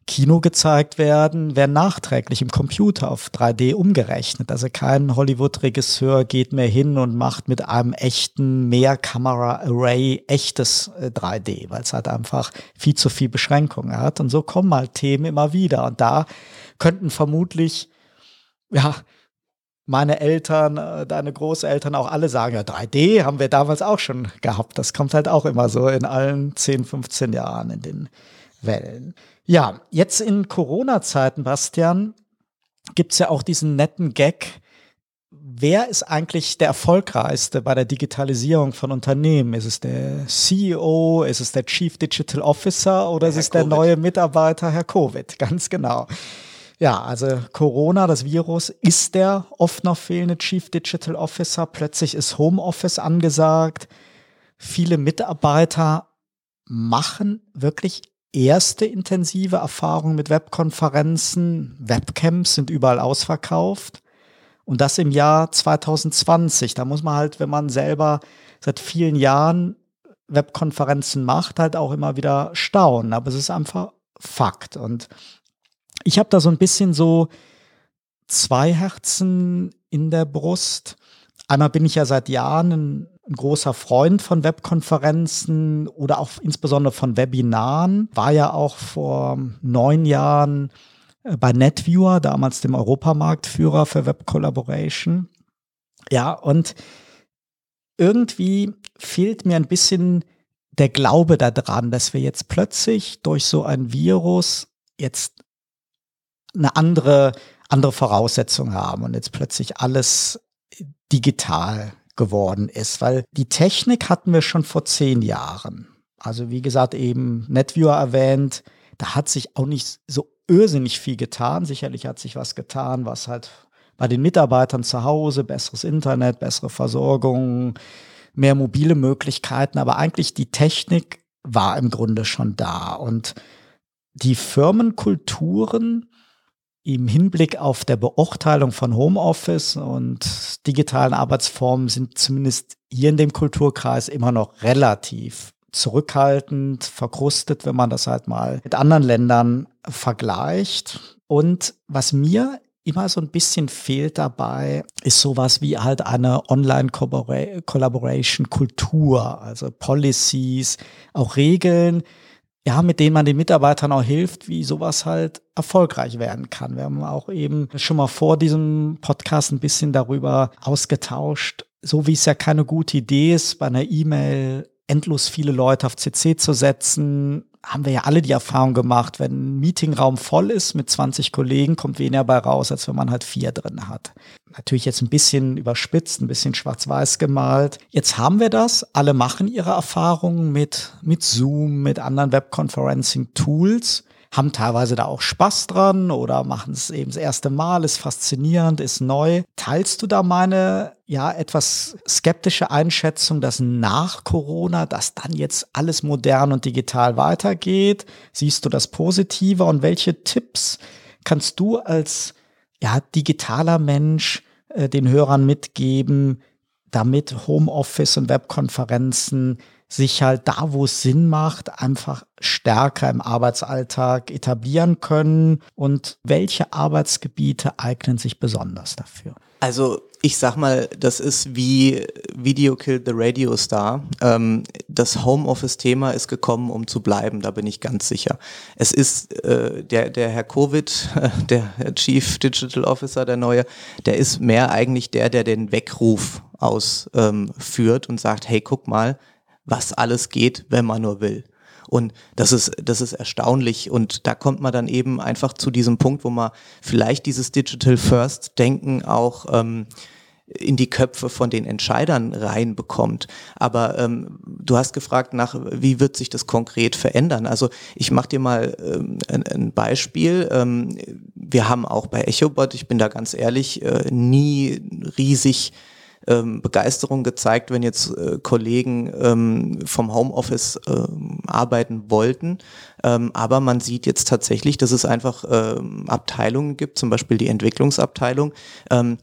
Kino gezeigt werden, werden nachträglich im Computer auf 3D umgerechnet. Also kein Hollywood-Regisseur geht mehr hin und macht mit einem echten Mehrkamera-Array echtes 3D, äh, weil es halt einfach viel zu viel Beschränkungen hat. Und so kommen halt Themen immer wieder. Und da könnten vermutlich, ja, meine Eltern, äh, deine Großeltern auch alle sagen, ja, 3D haben wir damals auch schon gehabt. Das kommt halt auch immer so in allen 10, 15 Jahren in den Wellen. Ja, jetzt in Corona-Zeiten, Bastian, gibt's ja auch diesen netten Gag. Wer ist eigentlich der erfolgreichste bei der Digitalisierung von Unternehmen? Ist es der CEO? Ist es der Chief Digital Officer oder ist es der neue Mitarbeiter, Herr Covid? Ganz genau. Ja, also Corona, das Virus, ist der oft noch fehlende Chief Digital Officer. Plötzlich ist Homeoffice angesagt. Viele Mitarbeiter machen wirklich erste intensive Erfahrungen mit Webkonferenzen. Webcams sind überall ausverkauft. Und das im Jahr 2020. Da muss man halt, wenn man selber seit vielen Jahren Webkonferenzen macht, halt auch immer wieder staunen. Aber es ist einfach Fakt. Und ich habe da so ein bisschen so zwei Herzen in der Brust. Einmal bin ich ja seit Jahren ein, ein großer Freund von Webkonferenzen oder auch insbesondere von Webinaren. War ja auch vor neun Jahren äh, bei NetViewer, damals dem Europamarktführer für Web Collaboration. Ja, und irgendwie fehlt mir ein bisschen der Glaube daran, dass wir jetzt plötzlich durch so ein Virus jetzt eine andere, andere Voraussetzung haben und jetzt plötzlich alles digital geworden ist, weil die Technik hatten wir schon vor zehn Jahren. Also wie gesagt, eben NetViewer erwähnt, da hat sich auch nicht so irrsinnig viel getan. Sicherlich hat sich was getan, was halt bei den Mitarbeitern zu Hause, besseres Internet, bessere Versorgung, mehr mobile Möglichkeiten, aber eigentlich die Technik war im Grunde schon da und die Firmenkulturen im Hinblick auf der Beurteilung von Homeoffice und digitalen Arbeitsformen sind zumindest hier in dem Kulturkreis immer noch relativ zurückhaltend, verkrustet, wenn man das halt mal mit anderen Ländern vergleicht. Und was mir immer so ein bisschen fehlt dabei, ist sowas wie halt eine Online-Collaboration-Kultur, also Policies, auch Regeln, ja, mit denen man den Mitarbeitern auch hilft, wie sowas halt erfolgreich werden kann. Wir haben auch eben schon mal vor diesem Podcast ein bisschen darüber ausgetauscht, so wie es ja keine gute Idee ist, bei einer E-Mail endlos viele Leute auf CC zu setzen, haben wir ja alle die Erfahrung gemacht, wenn ein Meetingraum voll ist mit 20 Kollegen, kommt weniger bei raus, als wenn man halt vier drin hat. Natürlich jetzt ein bisschen überspitzt, ein bisschen schwarz-weiß gemalt. Jetzt haben wir das. Alle machen ihre Erfahrungen mit, mit Zoom, mit anderen Webconferencing-Tools haben teilweise da auch Spaß dran oder machen es eben das erste Mal, ist faszinierend, ist neu. Teilst du da meine ja etwas skeptische Einschätzung, dass nach Corona, dass dann jetzt alles modern und digital weitergeht? Siehst du das positiver und welche Tipps kannst du als ja digitaler Mensch äh, den Hörern mitgeben, damit Homeoffice und Webkonferenzen sich halt da, wo es Sinn macht, einfach stärker im Arbeitsalltag etablieren können und welche Arbeitsgebiete eignen sich besonders dafür? Also ich sag mal, das ist wie Video Killed the Radio Star. Ähm, das Homeoffice-Thema ist gekommen, um zu bleiben, da bin ich ganz sicher. Es ist äh, der, der Herr Covid, der Chief Digital Officer, der neue, der ist mehr eigentlich der, der den Weckruf ausführt ähm, und sagt, hey, guck mal, was alles geht, wenn man nur will. Und das ist, das ist erstaunlich. Und da kommt man dann eben einfach zu diesem Punkt, wo man vielleicht dieses Digital First Denken auch ähm, in die Köpfe von den Entscheidern reinbekommt. Aber ähm, du hast gefragt nach, wie wird sich das konkret verändern? Also ich mache dir mal ähm, ein, ein, Beispiel. Ähm, wir haben auch bei EchoBot, ich bin da ganz ehrlich, äh, nie riesig ähm, Begeisterung gezeigt, wenn jetzt äh, Kollegen ähm, vom Homeoffice äh, arbeiten wollten. Ähm, aber man sieht jetzt tatsächlich, dass es einfach ähm, Abteilungen gibt, zum Beispiel die Entwicklungsabteilung, ähm,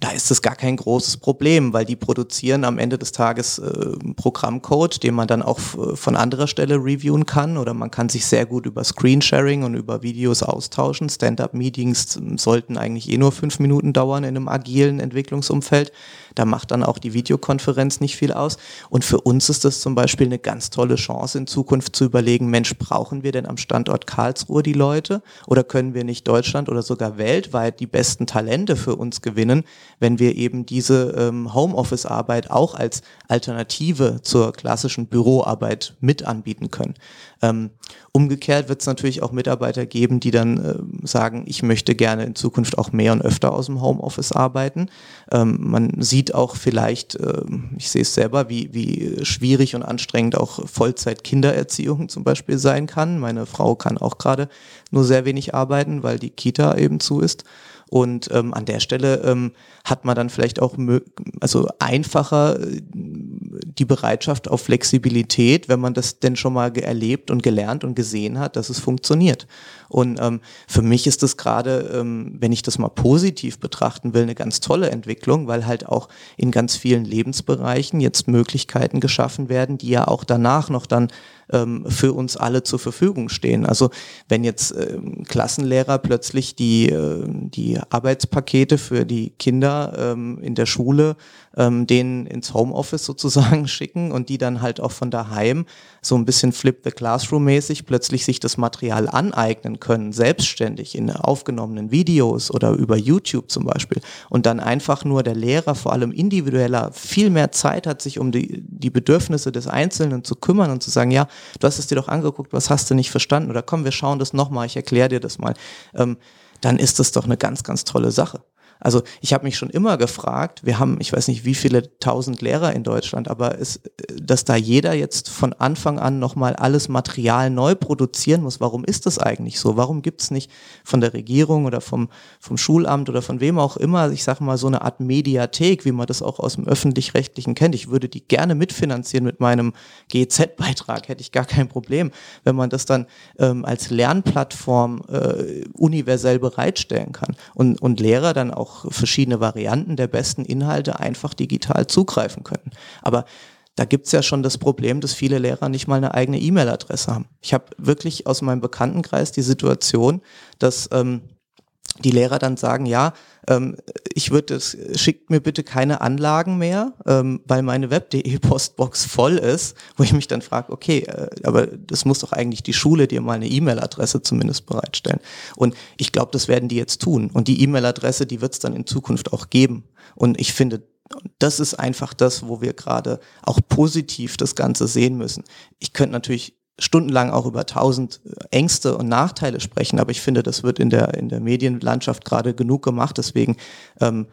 da ist es gar kein großes Problem, weil die produzieren am Ende des Tages äh, Programmcode, den man dann auch von anderer Stelle reviewen kann oder man kann sich sehr gut über Screensharing und über Videos austauschen. Stand-up-Meetings sollten eigentlich eh nur fünf Minuten dauern in einem agilen Entwicklungsumfeld. Da macht dann auch die Videokonferenz nicht viel aus. Und für uns ist das zum Beispiel eine ganz tolle Chance in Zukunft zu überlegen, Mensch, brauchen wir denn am Standort Karlsruhe die Leute oder können wir nicht Deutschland oder sogar weltweit die besten Talente für uns gewinnen, wenn wir eben diese ähm, Homeoffice-Arbeit auch als Alternative zur klassischen Büroarbeit mit anbieten können. Ähm, umgekehrt wird es natürlich auch Mitarbeiter geben, die dann äh, sagen, ich möchte gerne in Zukunft auch mehr und öfter aus dem Homeoffice arbeiten. Ähm, man sieht auch vielleicht, äh, ich sehe es selber, wie, wie schwierig und anstrengend auch Vollzeit-Kindererziehung zum Beispiel sein kann. Meine Frau kann auch gerade nur sehr wenig arbeiten, weil die Kita eben zu ist. Und ähm, an der Stelle ähm, hat man dann vielleicht auch also einfacher äh, die Bereitschaft auf Flexibilität, wenn man das denn schon mal erlebt und gelernt und gesehen hat, dass es funktioniert. Und ähm, für mich ist das gerade, ähm, wenn ich das mal positiv betrachten will, eine ganz tolle Entwicklung, weil halt auch in ganz vielen Lebensbereichen jetzt Möglichkeiten geschaffen werden, die ja auch danach noch dann ähm, für uns alle zur Verfügung stehen. Also wenn jetzt ähm, Klassenlehrer plötzlich die, äh, die Arbeitspakete für die Kinder ähm, in der Schule ähm, denen ins Homeoffice sozusagen schicken und die dann halt auch von daheim so ein bisschen Flip the Classroom mäßig plötzlich sich das Material aneignen können, selbstständig in aufgenommenen Videos oder über YouTube zum Beispiel und dann einfach nur der Lehrer vor allem individueller viel mehr Zeit hat, sich um die, die Bedürfnisse des Einzelnen zu kümmern und zu sagen, ja, du hast es dir doch angeguckt, was hast du nicht verstanden oder komm, wir schauen das nochmal, ich erkläre dir das mal. Ähm, dann ist das doch eine ganz, ganz tolle Sache. Also ich habe mich schon immer gefragt, wir haben, ich weiß nicht, wie viele tausend Lehrer in Deutschland, aber es, dass da jeder jetzt von Anfang an nochmal alles Material neu produzieren muss, warum ist das eigentlich so? Warum gibt es nicht von der Regierung oder vom, vom Schulamt oder von wem auch immer, ich sage mal, so eine Art Mediathek, wie man das auch aus dem öffentlich-rechtlichen kennt. Ich würde die gerne mitfinanzieren mit meinem GZ-Beitrag, hätte ich gar kein Problem, wenn man das dann ähm, als Lernplattform äh, universell bereitstellen kann und, und Lehrer dann auch auch verschiedene Varianten der besten Inhalte einfach digital zugreifen können. Aber da gibt's ja schon das Problem, dass viele Lehrer nicht mal eine eigene E-Mail-Adresse haben. Ich habe wirklich aus meinem Bekanntenkreis die Situation, dass ähm, die Lehrer dann sagen, ja, ähm, ich würde es, schickt mir bitte keine Anlagen mehr, ähm, weil meine Web.de Postbox voll ist, wo ich mich dann frage, okay, äh, aber das muss doch eigentlich die Schule dir mal eine E-Mail-Adresse zumindest bereitstellen. Und ich glaube, das werden die jetzt tun. Und die E-Mail-Adresse, die wird es dann in Zukunft auch geben. Und ich finde, das ist einfach das, wo wir gerade auch positiv das Ganze sehen müssen. Ich könnte natürlich stundenlang auch über tausend äh, Ängste und Nachteile sprechen, aber ich finde, das wird in der, in der Medienlandschaft gerade genug gemacht. Deswegen, ähm,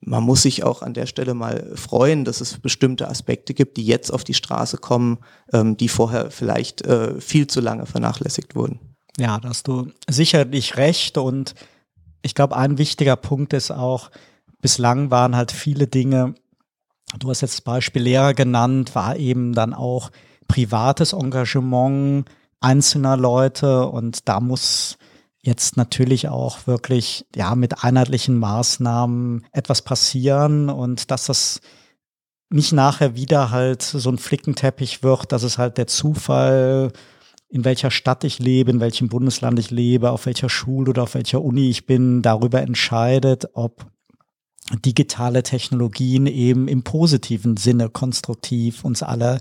man muss sich auch an der Stelle mal freuen, dass es bestimmte Aspekte gibt, die jetzt auf die Straße kommen, ähm, die vorher vielleicht äh, viel zu lange vernachlässigt wurden. Ja, da hast du sicherlich recht und ich glaube, ein wichtiger Punkt ist auch, bislang waren halt viele Dinge, du hast jetzt das Beispiel Lehrer genannt, war eben dann auch privates Engagement einzelner Leute und da muss jetzt natürlich auch wirklich ja mit einheitlichen Maßnahmen etwas passieren und dass das nicht nachher wieder halt so ein Flickenteppich wird, dass es halt der Zufall, in welcher Stadt ich lebe, in welchem Bundesland ich lebe, auf welcher Schule oder auf welcher Uni ich bin, darüber entscheidet, ob digitale Technologien eben im positiven Sinne konstruktiv uns alle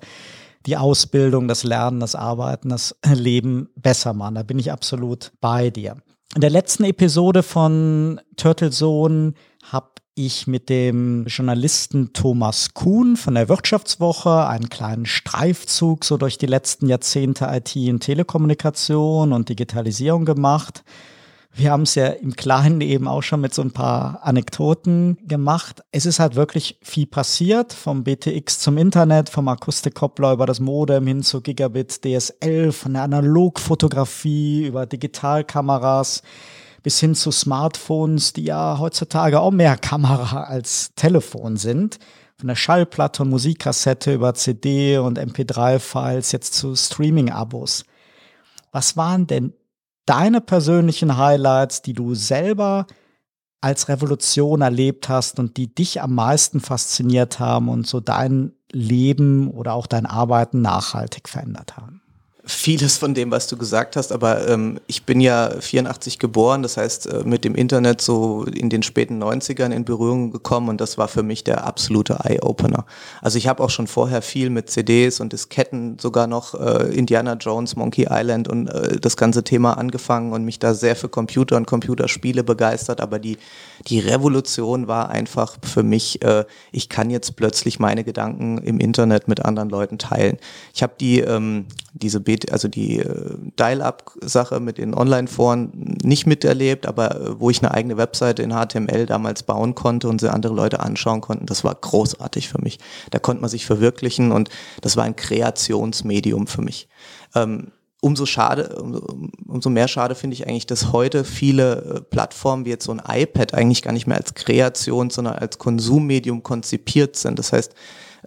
die Ausbildung, das Lernen, das Arbeiten, das Leben besser machen. Da bin ich absolut bei dir. In der letzten Episode von Turtle Zone habe ich mit dem Journalisten Thomas Kuhn von der Wirtschaftswoche einen kleinen Streifzug so durch die letzten Jahrzehnte IT und Telekommunikation und Digitalisierung gemacht. Wir haben es ja im Kleinen eben auch schon mit so ein paar Anekdoten gemacht. Es ist halt wirklich viel passiert, vom BTX zum Internet, vom Akustikkoppler über das Modem hin zu Gigabit DSL, von der Analogfotografie über Digitalkameras bis hin zu Smartphones, die ja heutzutage auch mehr Kamera als Telefon sind. Von der Schallplatte und Musikkassette über CD und MP3-Files jetzt zu Streaming-Abos. Was waren denn deine persönlichen Highlights, die du selber als Revolution erlebt hast und die dich am meisten fasziniert haben und so dein Leben oder auch dein Arbeiten nachhaltig verändert haben? Vieles von dem, was du gesagt hast, aber ähm, ich bin ja 84 geboren, das heißt äh, mit dem Internet so in den späten 90ern in Berührung gekommen und das war für mich der absolute Eye-Opener. Also ich habe auch schon vorher viel mit CDs und Disketten, sogar noch äh, Indiana Jones, Monkey Island und äh, das ganze Thema angefangen und mich da sehr für Computer und Computerspiele begeistert, aber die, die Revolution war einfach für mich, äh, ich kann jetzt plötzlich meine Gedanken im Internet mit anderen Leuten teilen. Ich habe die, ähm, diese B also die äh, Dial-Up-Sache mit den Online-Foren nicht miterlebt, aber äh, wo ich eine eigene Webseite in HTML damals bauen konnte und sie andere Leute anschauen konnten, das war großartig für mich. Da konnte man sich verwirklichen und das war ein Kreationsmedium für mich. Ähm, umso schade, umso, umso mehr schade finde ich eigentlich, dass heute viele äh, Plattformen wie jetzt so ein iPad eigentlich gar nicht mehr als Kreation, sondern als Konsummedium konzipiert sind. Das heißt,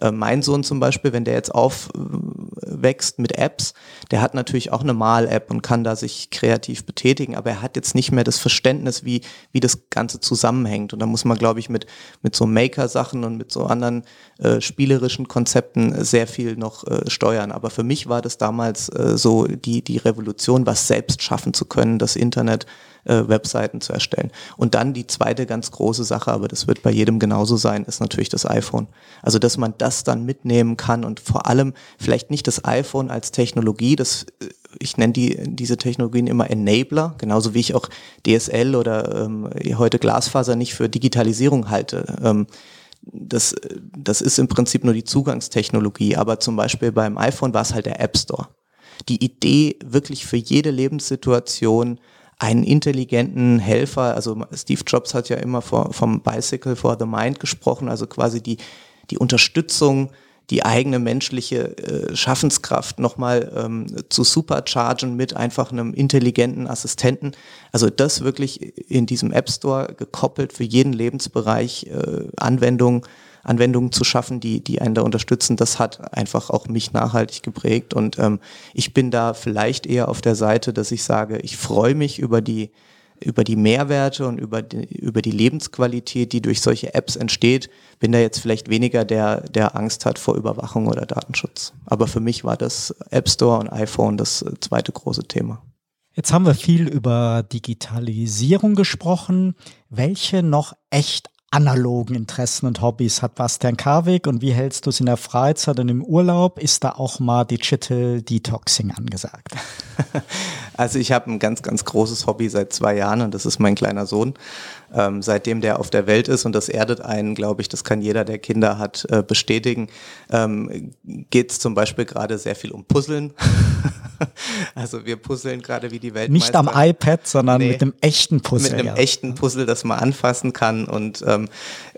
äh, mein Sohn zum Beispiel, wenn der jetzt aufwächst mit Apps, der hat natürlich auch eine Mal-App und kann da sich kreativ betätigen, aber er hat jetzt nicht mehr das Verständnis, wie, wie das Ganze zusammenhängt. Und da muss man, glaube ich, mit, mit so Maker-Sachen und mit so anderen äh, spielerischen Konzepten sehr viel noch äh, steuern. Aber für mich war das damals äh, so die, die Revolution, was selbst schaffen zu können, das Internet äh, Webseiten zu erstellen. Und dann die zweite ganz große Sache, aber das wird bei jedem genauso sein, ist natürlich das iPhone. Also dass man das dann mitnehmen kann und vor allem vielleicht nicht das iPhone als Technologie, das äh, ich nenne die, diese Technologien immer Enabler, genauso wie ich auch DSL oder ähm, heute Glasfaser nicht für Digitalisierung halte. Ähm, das, das ist im Prinzip nur die Zugangstechnologie, aber zum Beispiel beim iPhone war es halt der App Store. Die Idee, wirklich für jede Lebenssituation einen intelligenten Helfer, also Steve Jobs hat ja immer vom Bicycle for the Mind gesprochen, also quasi die, die Unterstützung, die eigene menschliche äh, Schaffenskraft nochmal ähm, zu superchargen mit einfach einem intelligenten Assistenten. Also das wirklich in diesem App Store gekoppelt für jeden Lebensbereich äh, Anwendung Anwendungen zu schaffen, die, die einen da unterstützen, das hat einfach auch mich nachhaltig geprägt. Und ähm, ich bin da vielleicht eher auf der Seite, dass ich sage, ich freue mich über die, über die Mehrwerte und über die, über die Lebensqualität, die durch solche Apps entsteht, bin da jetzt vielleicht weniger der, der Angst hat vor Überwachung oder Datenschutz. Aber für mich war das App Store und iPhone das äh, zweite große Thema. Jetzt haben wir viel über Digitalisierung gesprochen. Welche noch echt analogen Interessen und Hobbys hat Bastian Karwig und wie hältst du es in der Freizeit und im Urlaub? Ist da auch mal Digital Detoxing angesagt? Also ich habe ein ganz, ganz großes Hobby seit zwei Jahren und das ist mein kleiner Sohn. Ähm, seitdem der auf der Welt ist und das erdet einen, glaube ich, das kann jeder, der Kinder hat, äh, bestätigen, ähm, geht es zum Beispiel gerade sehr viel um Puzzeln. also wir puzzeln gerade wie die Welt. Nicht am iPad, sondern nee, mit einem echten Puzzle. Mit einem ja. echten Puzzle, das man anfassen kann und ähm,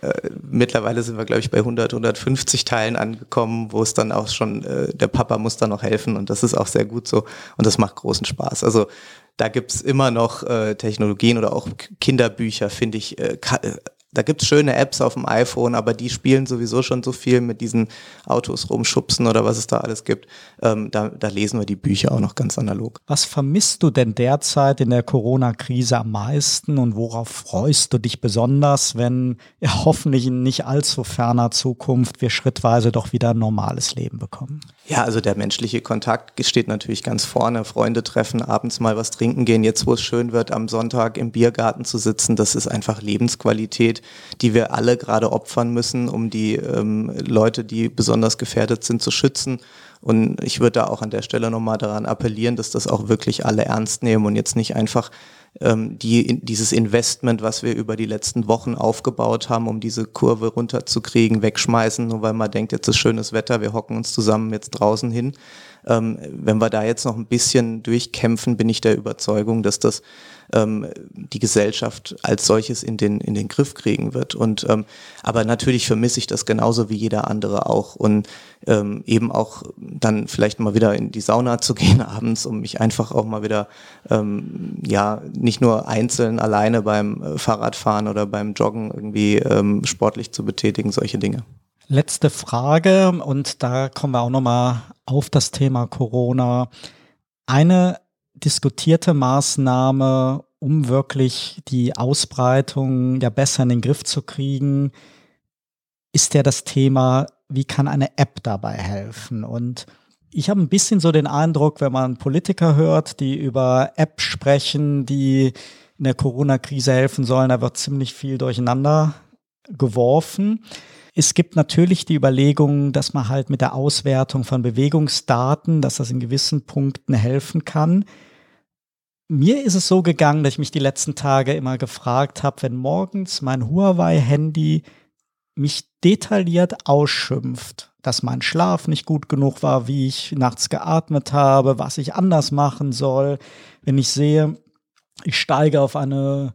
äh, mittlerweile sind wir, glaube ich, bei 100, 150 Teilen angekommen, wo es dann auch schon, äh, der Papa muss da noch helfen und das ist auch sehr gut so und das macht großen Spaß. Also da gibt's immer noch äh, Technologien oder auch Kinderbücher, finde ich, äh, äh da gibt's schöne Apps auf dem iPhone, aber die spielen sowieso schon so viel mit diesen Autos rumschubsen oder was es da alles gibt. Ähm, da, da lesen wir die Bücher auch noch ganz analog. Was vermisst du denn derzeit in der Corona-Krise am meisten und worauf freust du dich besonders, wenn ja, hoffentlich in nicht allzu ferner Zukunft wir schrittweise doch wieder ein normales Leben bekommen? Ja, also der menschliche Kontakt steht natürlich ganz vorne. Freunde treffen, abends mal was trinken gehen. Jetzt, wo es schön wird, am Sonntag im Biergarten zu sitzen, das ist einfach Lebensqualität die wir alle gerade opfern müssen, um die ähm, Leute, die besonders gefährdet sind, zu schützen. Und ich würde da auch an der Stelle nochmal daran appellieren, dass das auch wirklich alle ernst nehmen und jetzt nicht einfach ähm, die, dieses Investment, was wir über die letzten Wochen aufgebaut haben, um diese Kurve runterzukriegen, wegschmeißen, nur weil man denkt, jetzt ist schönes Wetter, wir hocken uns zusammen jetzt draußen hin. Ähm, wenn wir da jetzt noch ein bisschen durchkämpfen, bin ich der Überzeugung, dass das ähm, die Gesellschaft als solches in den, in den Griff kriegen wird. Und ähm, aber natürlich vermisse ich das genauso wie jeder andere auch. Und ähm, eben auch dann vielleicht mal wieder in die Sauna zu gehen abends, um mich einfach auch mal wieder ähm, ja nicht nur einzeln alleine beim äh, Fahrradfahren oder beim Joggen irgendwie ähm, sportlich zu betätigen, solche Dinge. Letzte Frage und da kommen wir auch nochmal auf das Thema Corona. Eine diskutierte Maßnahme, um wirklich die Ausbreitung ja besser in den Griff zu kriegen, ist ja das Thema, wie kann eine App dabei helfen? Und ich habe ein bisschen so den Eindruck, wenn man Politiker hört, die über App sprechen, die in der Corona-Krise helfen sollen, da wird ziemlich viel durcheinander geworfen. Es gibt natürlich die Überlegung, dass man halt mit der Auswertung von Bewegungsdaten, dass das in gewissen Punkten helfen kann. Mir ist es so gegangen, dass ich mich die letzten Tage immer gefragt habe, wenn morgens mein Huawei-Handy mich detailliert ausschimpft, dass mein Schlaf nicht gut genug war, wie ich nachts geatmet habe, was ich anders machen soll, wenn ich sehe, ich steige auf eine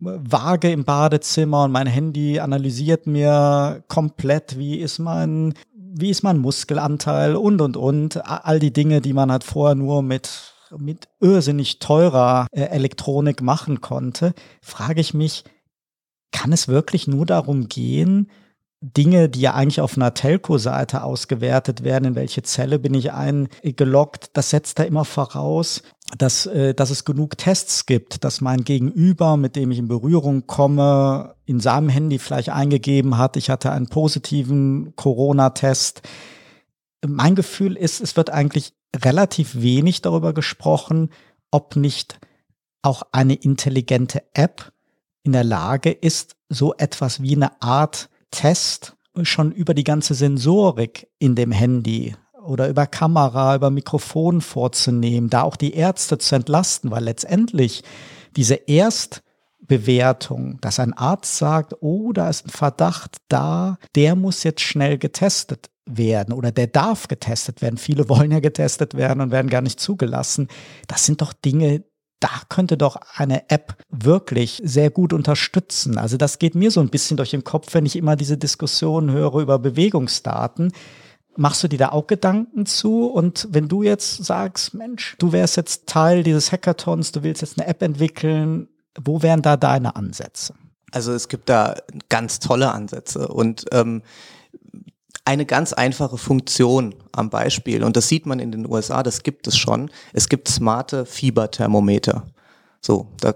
Waage im Badezimmer und mein Handy analysiert mir komplett, wie ist mein, wie ist mein Muskelanteil und und und. All die Dinge, die man halt vorher nur mit mit irrsinnig teurer äh, Elektronik machen konnte, frage ich mich, kann es wirklich nur darum gehen, Dinge, die ja eigentlich auf einer Telco-Seite ausgewertet werden, in welche Zelle bin ich eingeloggt, das setzt da immer voraus, dass, äh, dass es genug Tests gibt, dass mein Gegenüber, mit dem ich in Berührung komme, in seinem Handy vielleicht eingegeben hat, ich hatte einen positiven Corona-Test. Mein Gefühl ist, es wird eigentlich relativ wenig darüber gesprochen, ob nicht auch eine intelligente App in der Lage ist, so etwas wie eine Art Test schon über die ganze Sensorik in dem Handy oder über Kamera, über Mikrofon vorzunehmen, da auch die Ärzte zu entlasten, weil letztendlich diese Erstbewertung, dass ein Arzt sagt, oh, da ist ein Verdacht da, der muss jetzt schnell getestet werden oder der darf getestet werden. Viele wollen ja getestet werden und werden gar nicht zugelassen. Das sind doch Dinge, da könnte doch eine App wirklich sehr gut unterstützen. Also das geht mir so ein bisschen durch den Kopf, wenn ich immer diese Diskussionen höre über Bewegungsdaten. Machst du dir da auch Gedanken zu? Und wenn du jetzt sagst, Mensch, du wärst jetzt Teil dieses Hackathons, du willst jetzt eine App entwickeln, wo wären da deine Ansätze? Also es gibt da ganz tolle Ansätze und ähm, eine ganz einfache Funktion am Beispiel, und das sieht man in den USA, das gibt es schon. Es gibt smarte Fieberthermometer. So, da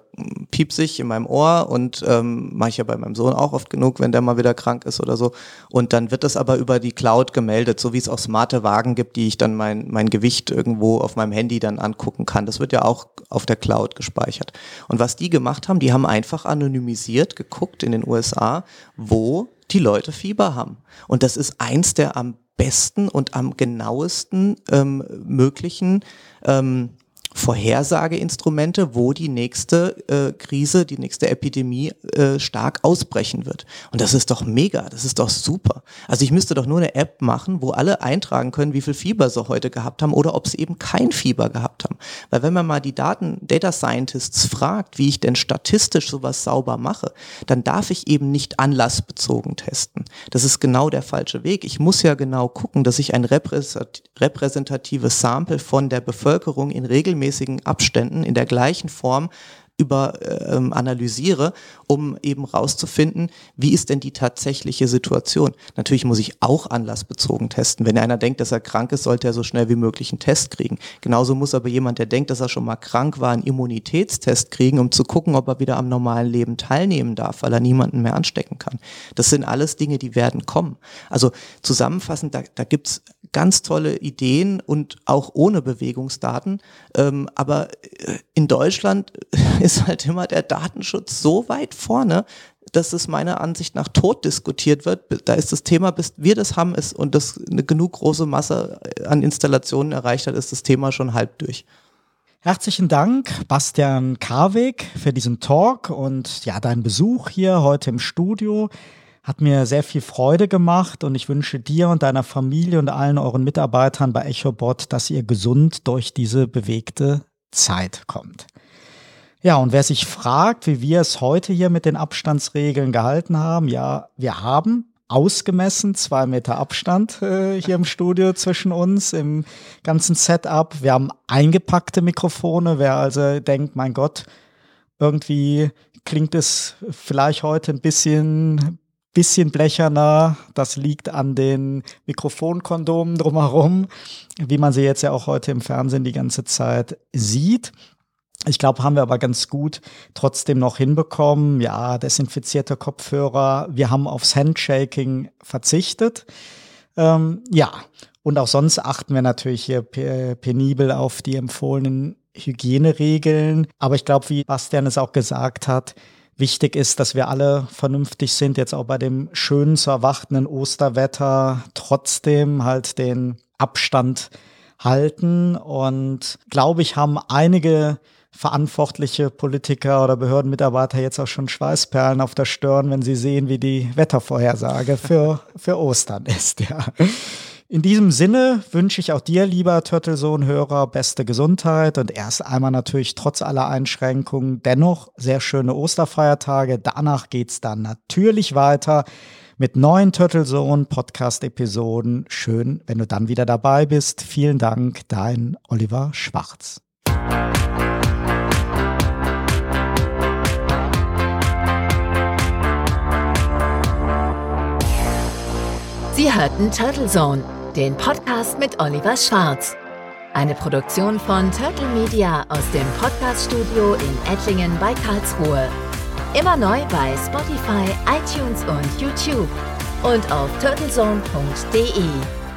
piepse ich in meinem Ohr und ähm, mache ich ja bei meinem Sohn auch oft genug, wenn der mal wieder krank ist oder so. Und dann wird das aber über die Cloud gemeldet, so wie es auch smarte Wagen gibt, die ich dann mein, mein Gewicht irgendwo auf meinem Handy dann angucken kann. Das wird ja auch auf der Cloud gespeichert. Und was die gemacht haben, die haben einfach anonymisiert geguckt in den USA, wo die Leute Fieber haben. Und das ist eins der am besten und am genauesten ähm, möglichen ähm, Vorhersageinstrumente, wo die nächste äh, Krise, die nächste Epidemie äh, stark ausbrechen wird. Und das ist doch mega, das ist doch super. Also ich müsste doch nur eine App machen, wo alle eintragen können, wie viel Fieber sie heute gehabt haben oder ob sie eben kein Fieber gehabt haben. Weil wenn man mal die Daten Data Scientists fragt, wie ich denn statistisch sowas sauber mache, dann darf ich eben nicht anlassbezogen testen. Das ist genau der falsche Weg. Ich muss ja genau gucken, dass ich ein repräsentatives Sample von der Bevölkerung in regelmäßigen regelmäßigen Abständen in der gleichen Form über ähm, analysiere, um eben rauszufinden, wie ist denn die tatsächliche Situation. Natürlich muss ich auch anlassbezogen testen. Wenn einer denkt, dass er krank ist, sollte er so schnell wie möglich einen Test kriegen. Genauso muss aber jemand, der denkt, dass er schon mal krank war, einen Immunitätstest kriegen, um zu gucken, ob er wieder am normalen Leben teilnehmen darf, weil er niemanden mehr anstecken kann. Das sind alles Dinge, die werden kommen. Also zusammenfassend, da, da gibt's ganz tolle Ideen und auch ohne Bewegungsdaten. Ähm, aber äh, in Deutschland ist halt immer der Datenschutz so weit vorne. dass es meiner Ansicht nach tot diskutiert wird. Da ist das Thema, bis wir das haben ist und das eine genug große Masse an Installationen erreicht hat, ist das Thema schon halb durch. Herzlichen Dank, Bastian Karweg, für diesen Talk und ja, deinen Besuch hier heute im Studio. Hat mir sehr viel Freude gemacht und ich wünsche dir und deiner Familie und allen euren Mitarbeitern bei EchoBot, dass ihr gesund durch diese bewegte Zeit kommt. Ja, und wer sich fragt, wie wir es heute hier mit den Abstandsregeln gehalten haben, ja, wir haben ausgemessen, zwei Meter Abstand äh, hier im Studio zwischen uns, im ganzen Setup. Wir haben eingepackte Mikrofone. Wer also denkt, mein Gott, irgendwie klingt es vielleicht heute ein bisschen, bisschen blecherner. Das liegt an den Mikrofonkondomen drumherum, wie man sie jetzt ja auch heute im Fernsehen die ganze Zeit sieht. Ich glaube, haben wir aber ganz gut trotzdem noch hinbekommen. Ja, desinfizierte Kopfhörer. Wir haben aufs Handshaking verzichtet. Ähm, ja, und auch sonst achten wir natürlich hier penibel auf die empfohlenen Hygieneregeln. Aber ich glaube, wie Bastian es auch gesagt hat, wichtig ist, dass wir alle vernünftig sind, jetzt auch bei dem schönen zu erwartenden Osterwetter trotzdem halt den Abstand halten. Und glaube ich, haben einige verantwortliche Politiker oder Behördenmitarbeiter jetzt auch schon Schweißperlen auf der Stirn, wenn sie sehen, wie die Wettervorhersage für, für Ostern ist, ja. In diesem Sinne wünsche ich auch dir, lieber Turtlesohn-Hörer, beste Gesundheit und erst einmal natürlich trotz aller Einschränkungen dennoch sehr schöne Osterfeiertage. Danach geht's dann natürlich weiter mit neuen Turtlesohn-Podcast-Episoden. Schön, wenn du dann wieder dabei bist. Vielen Dank, dein Oliver Schwarz. Sie hörten Turtle Zone, den Podcast mit Oliver Schwarz. Eine Produktion von Turtle Media aus dem Podcaststudio in Ettlingen bei Karlsruhe. Immer neu bei Spotify, iTunes und YouTube und auf turtlezone.de.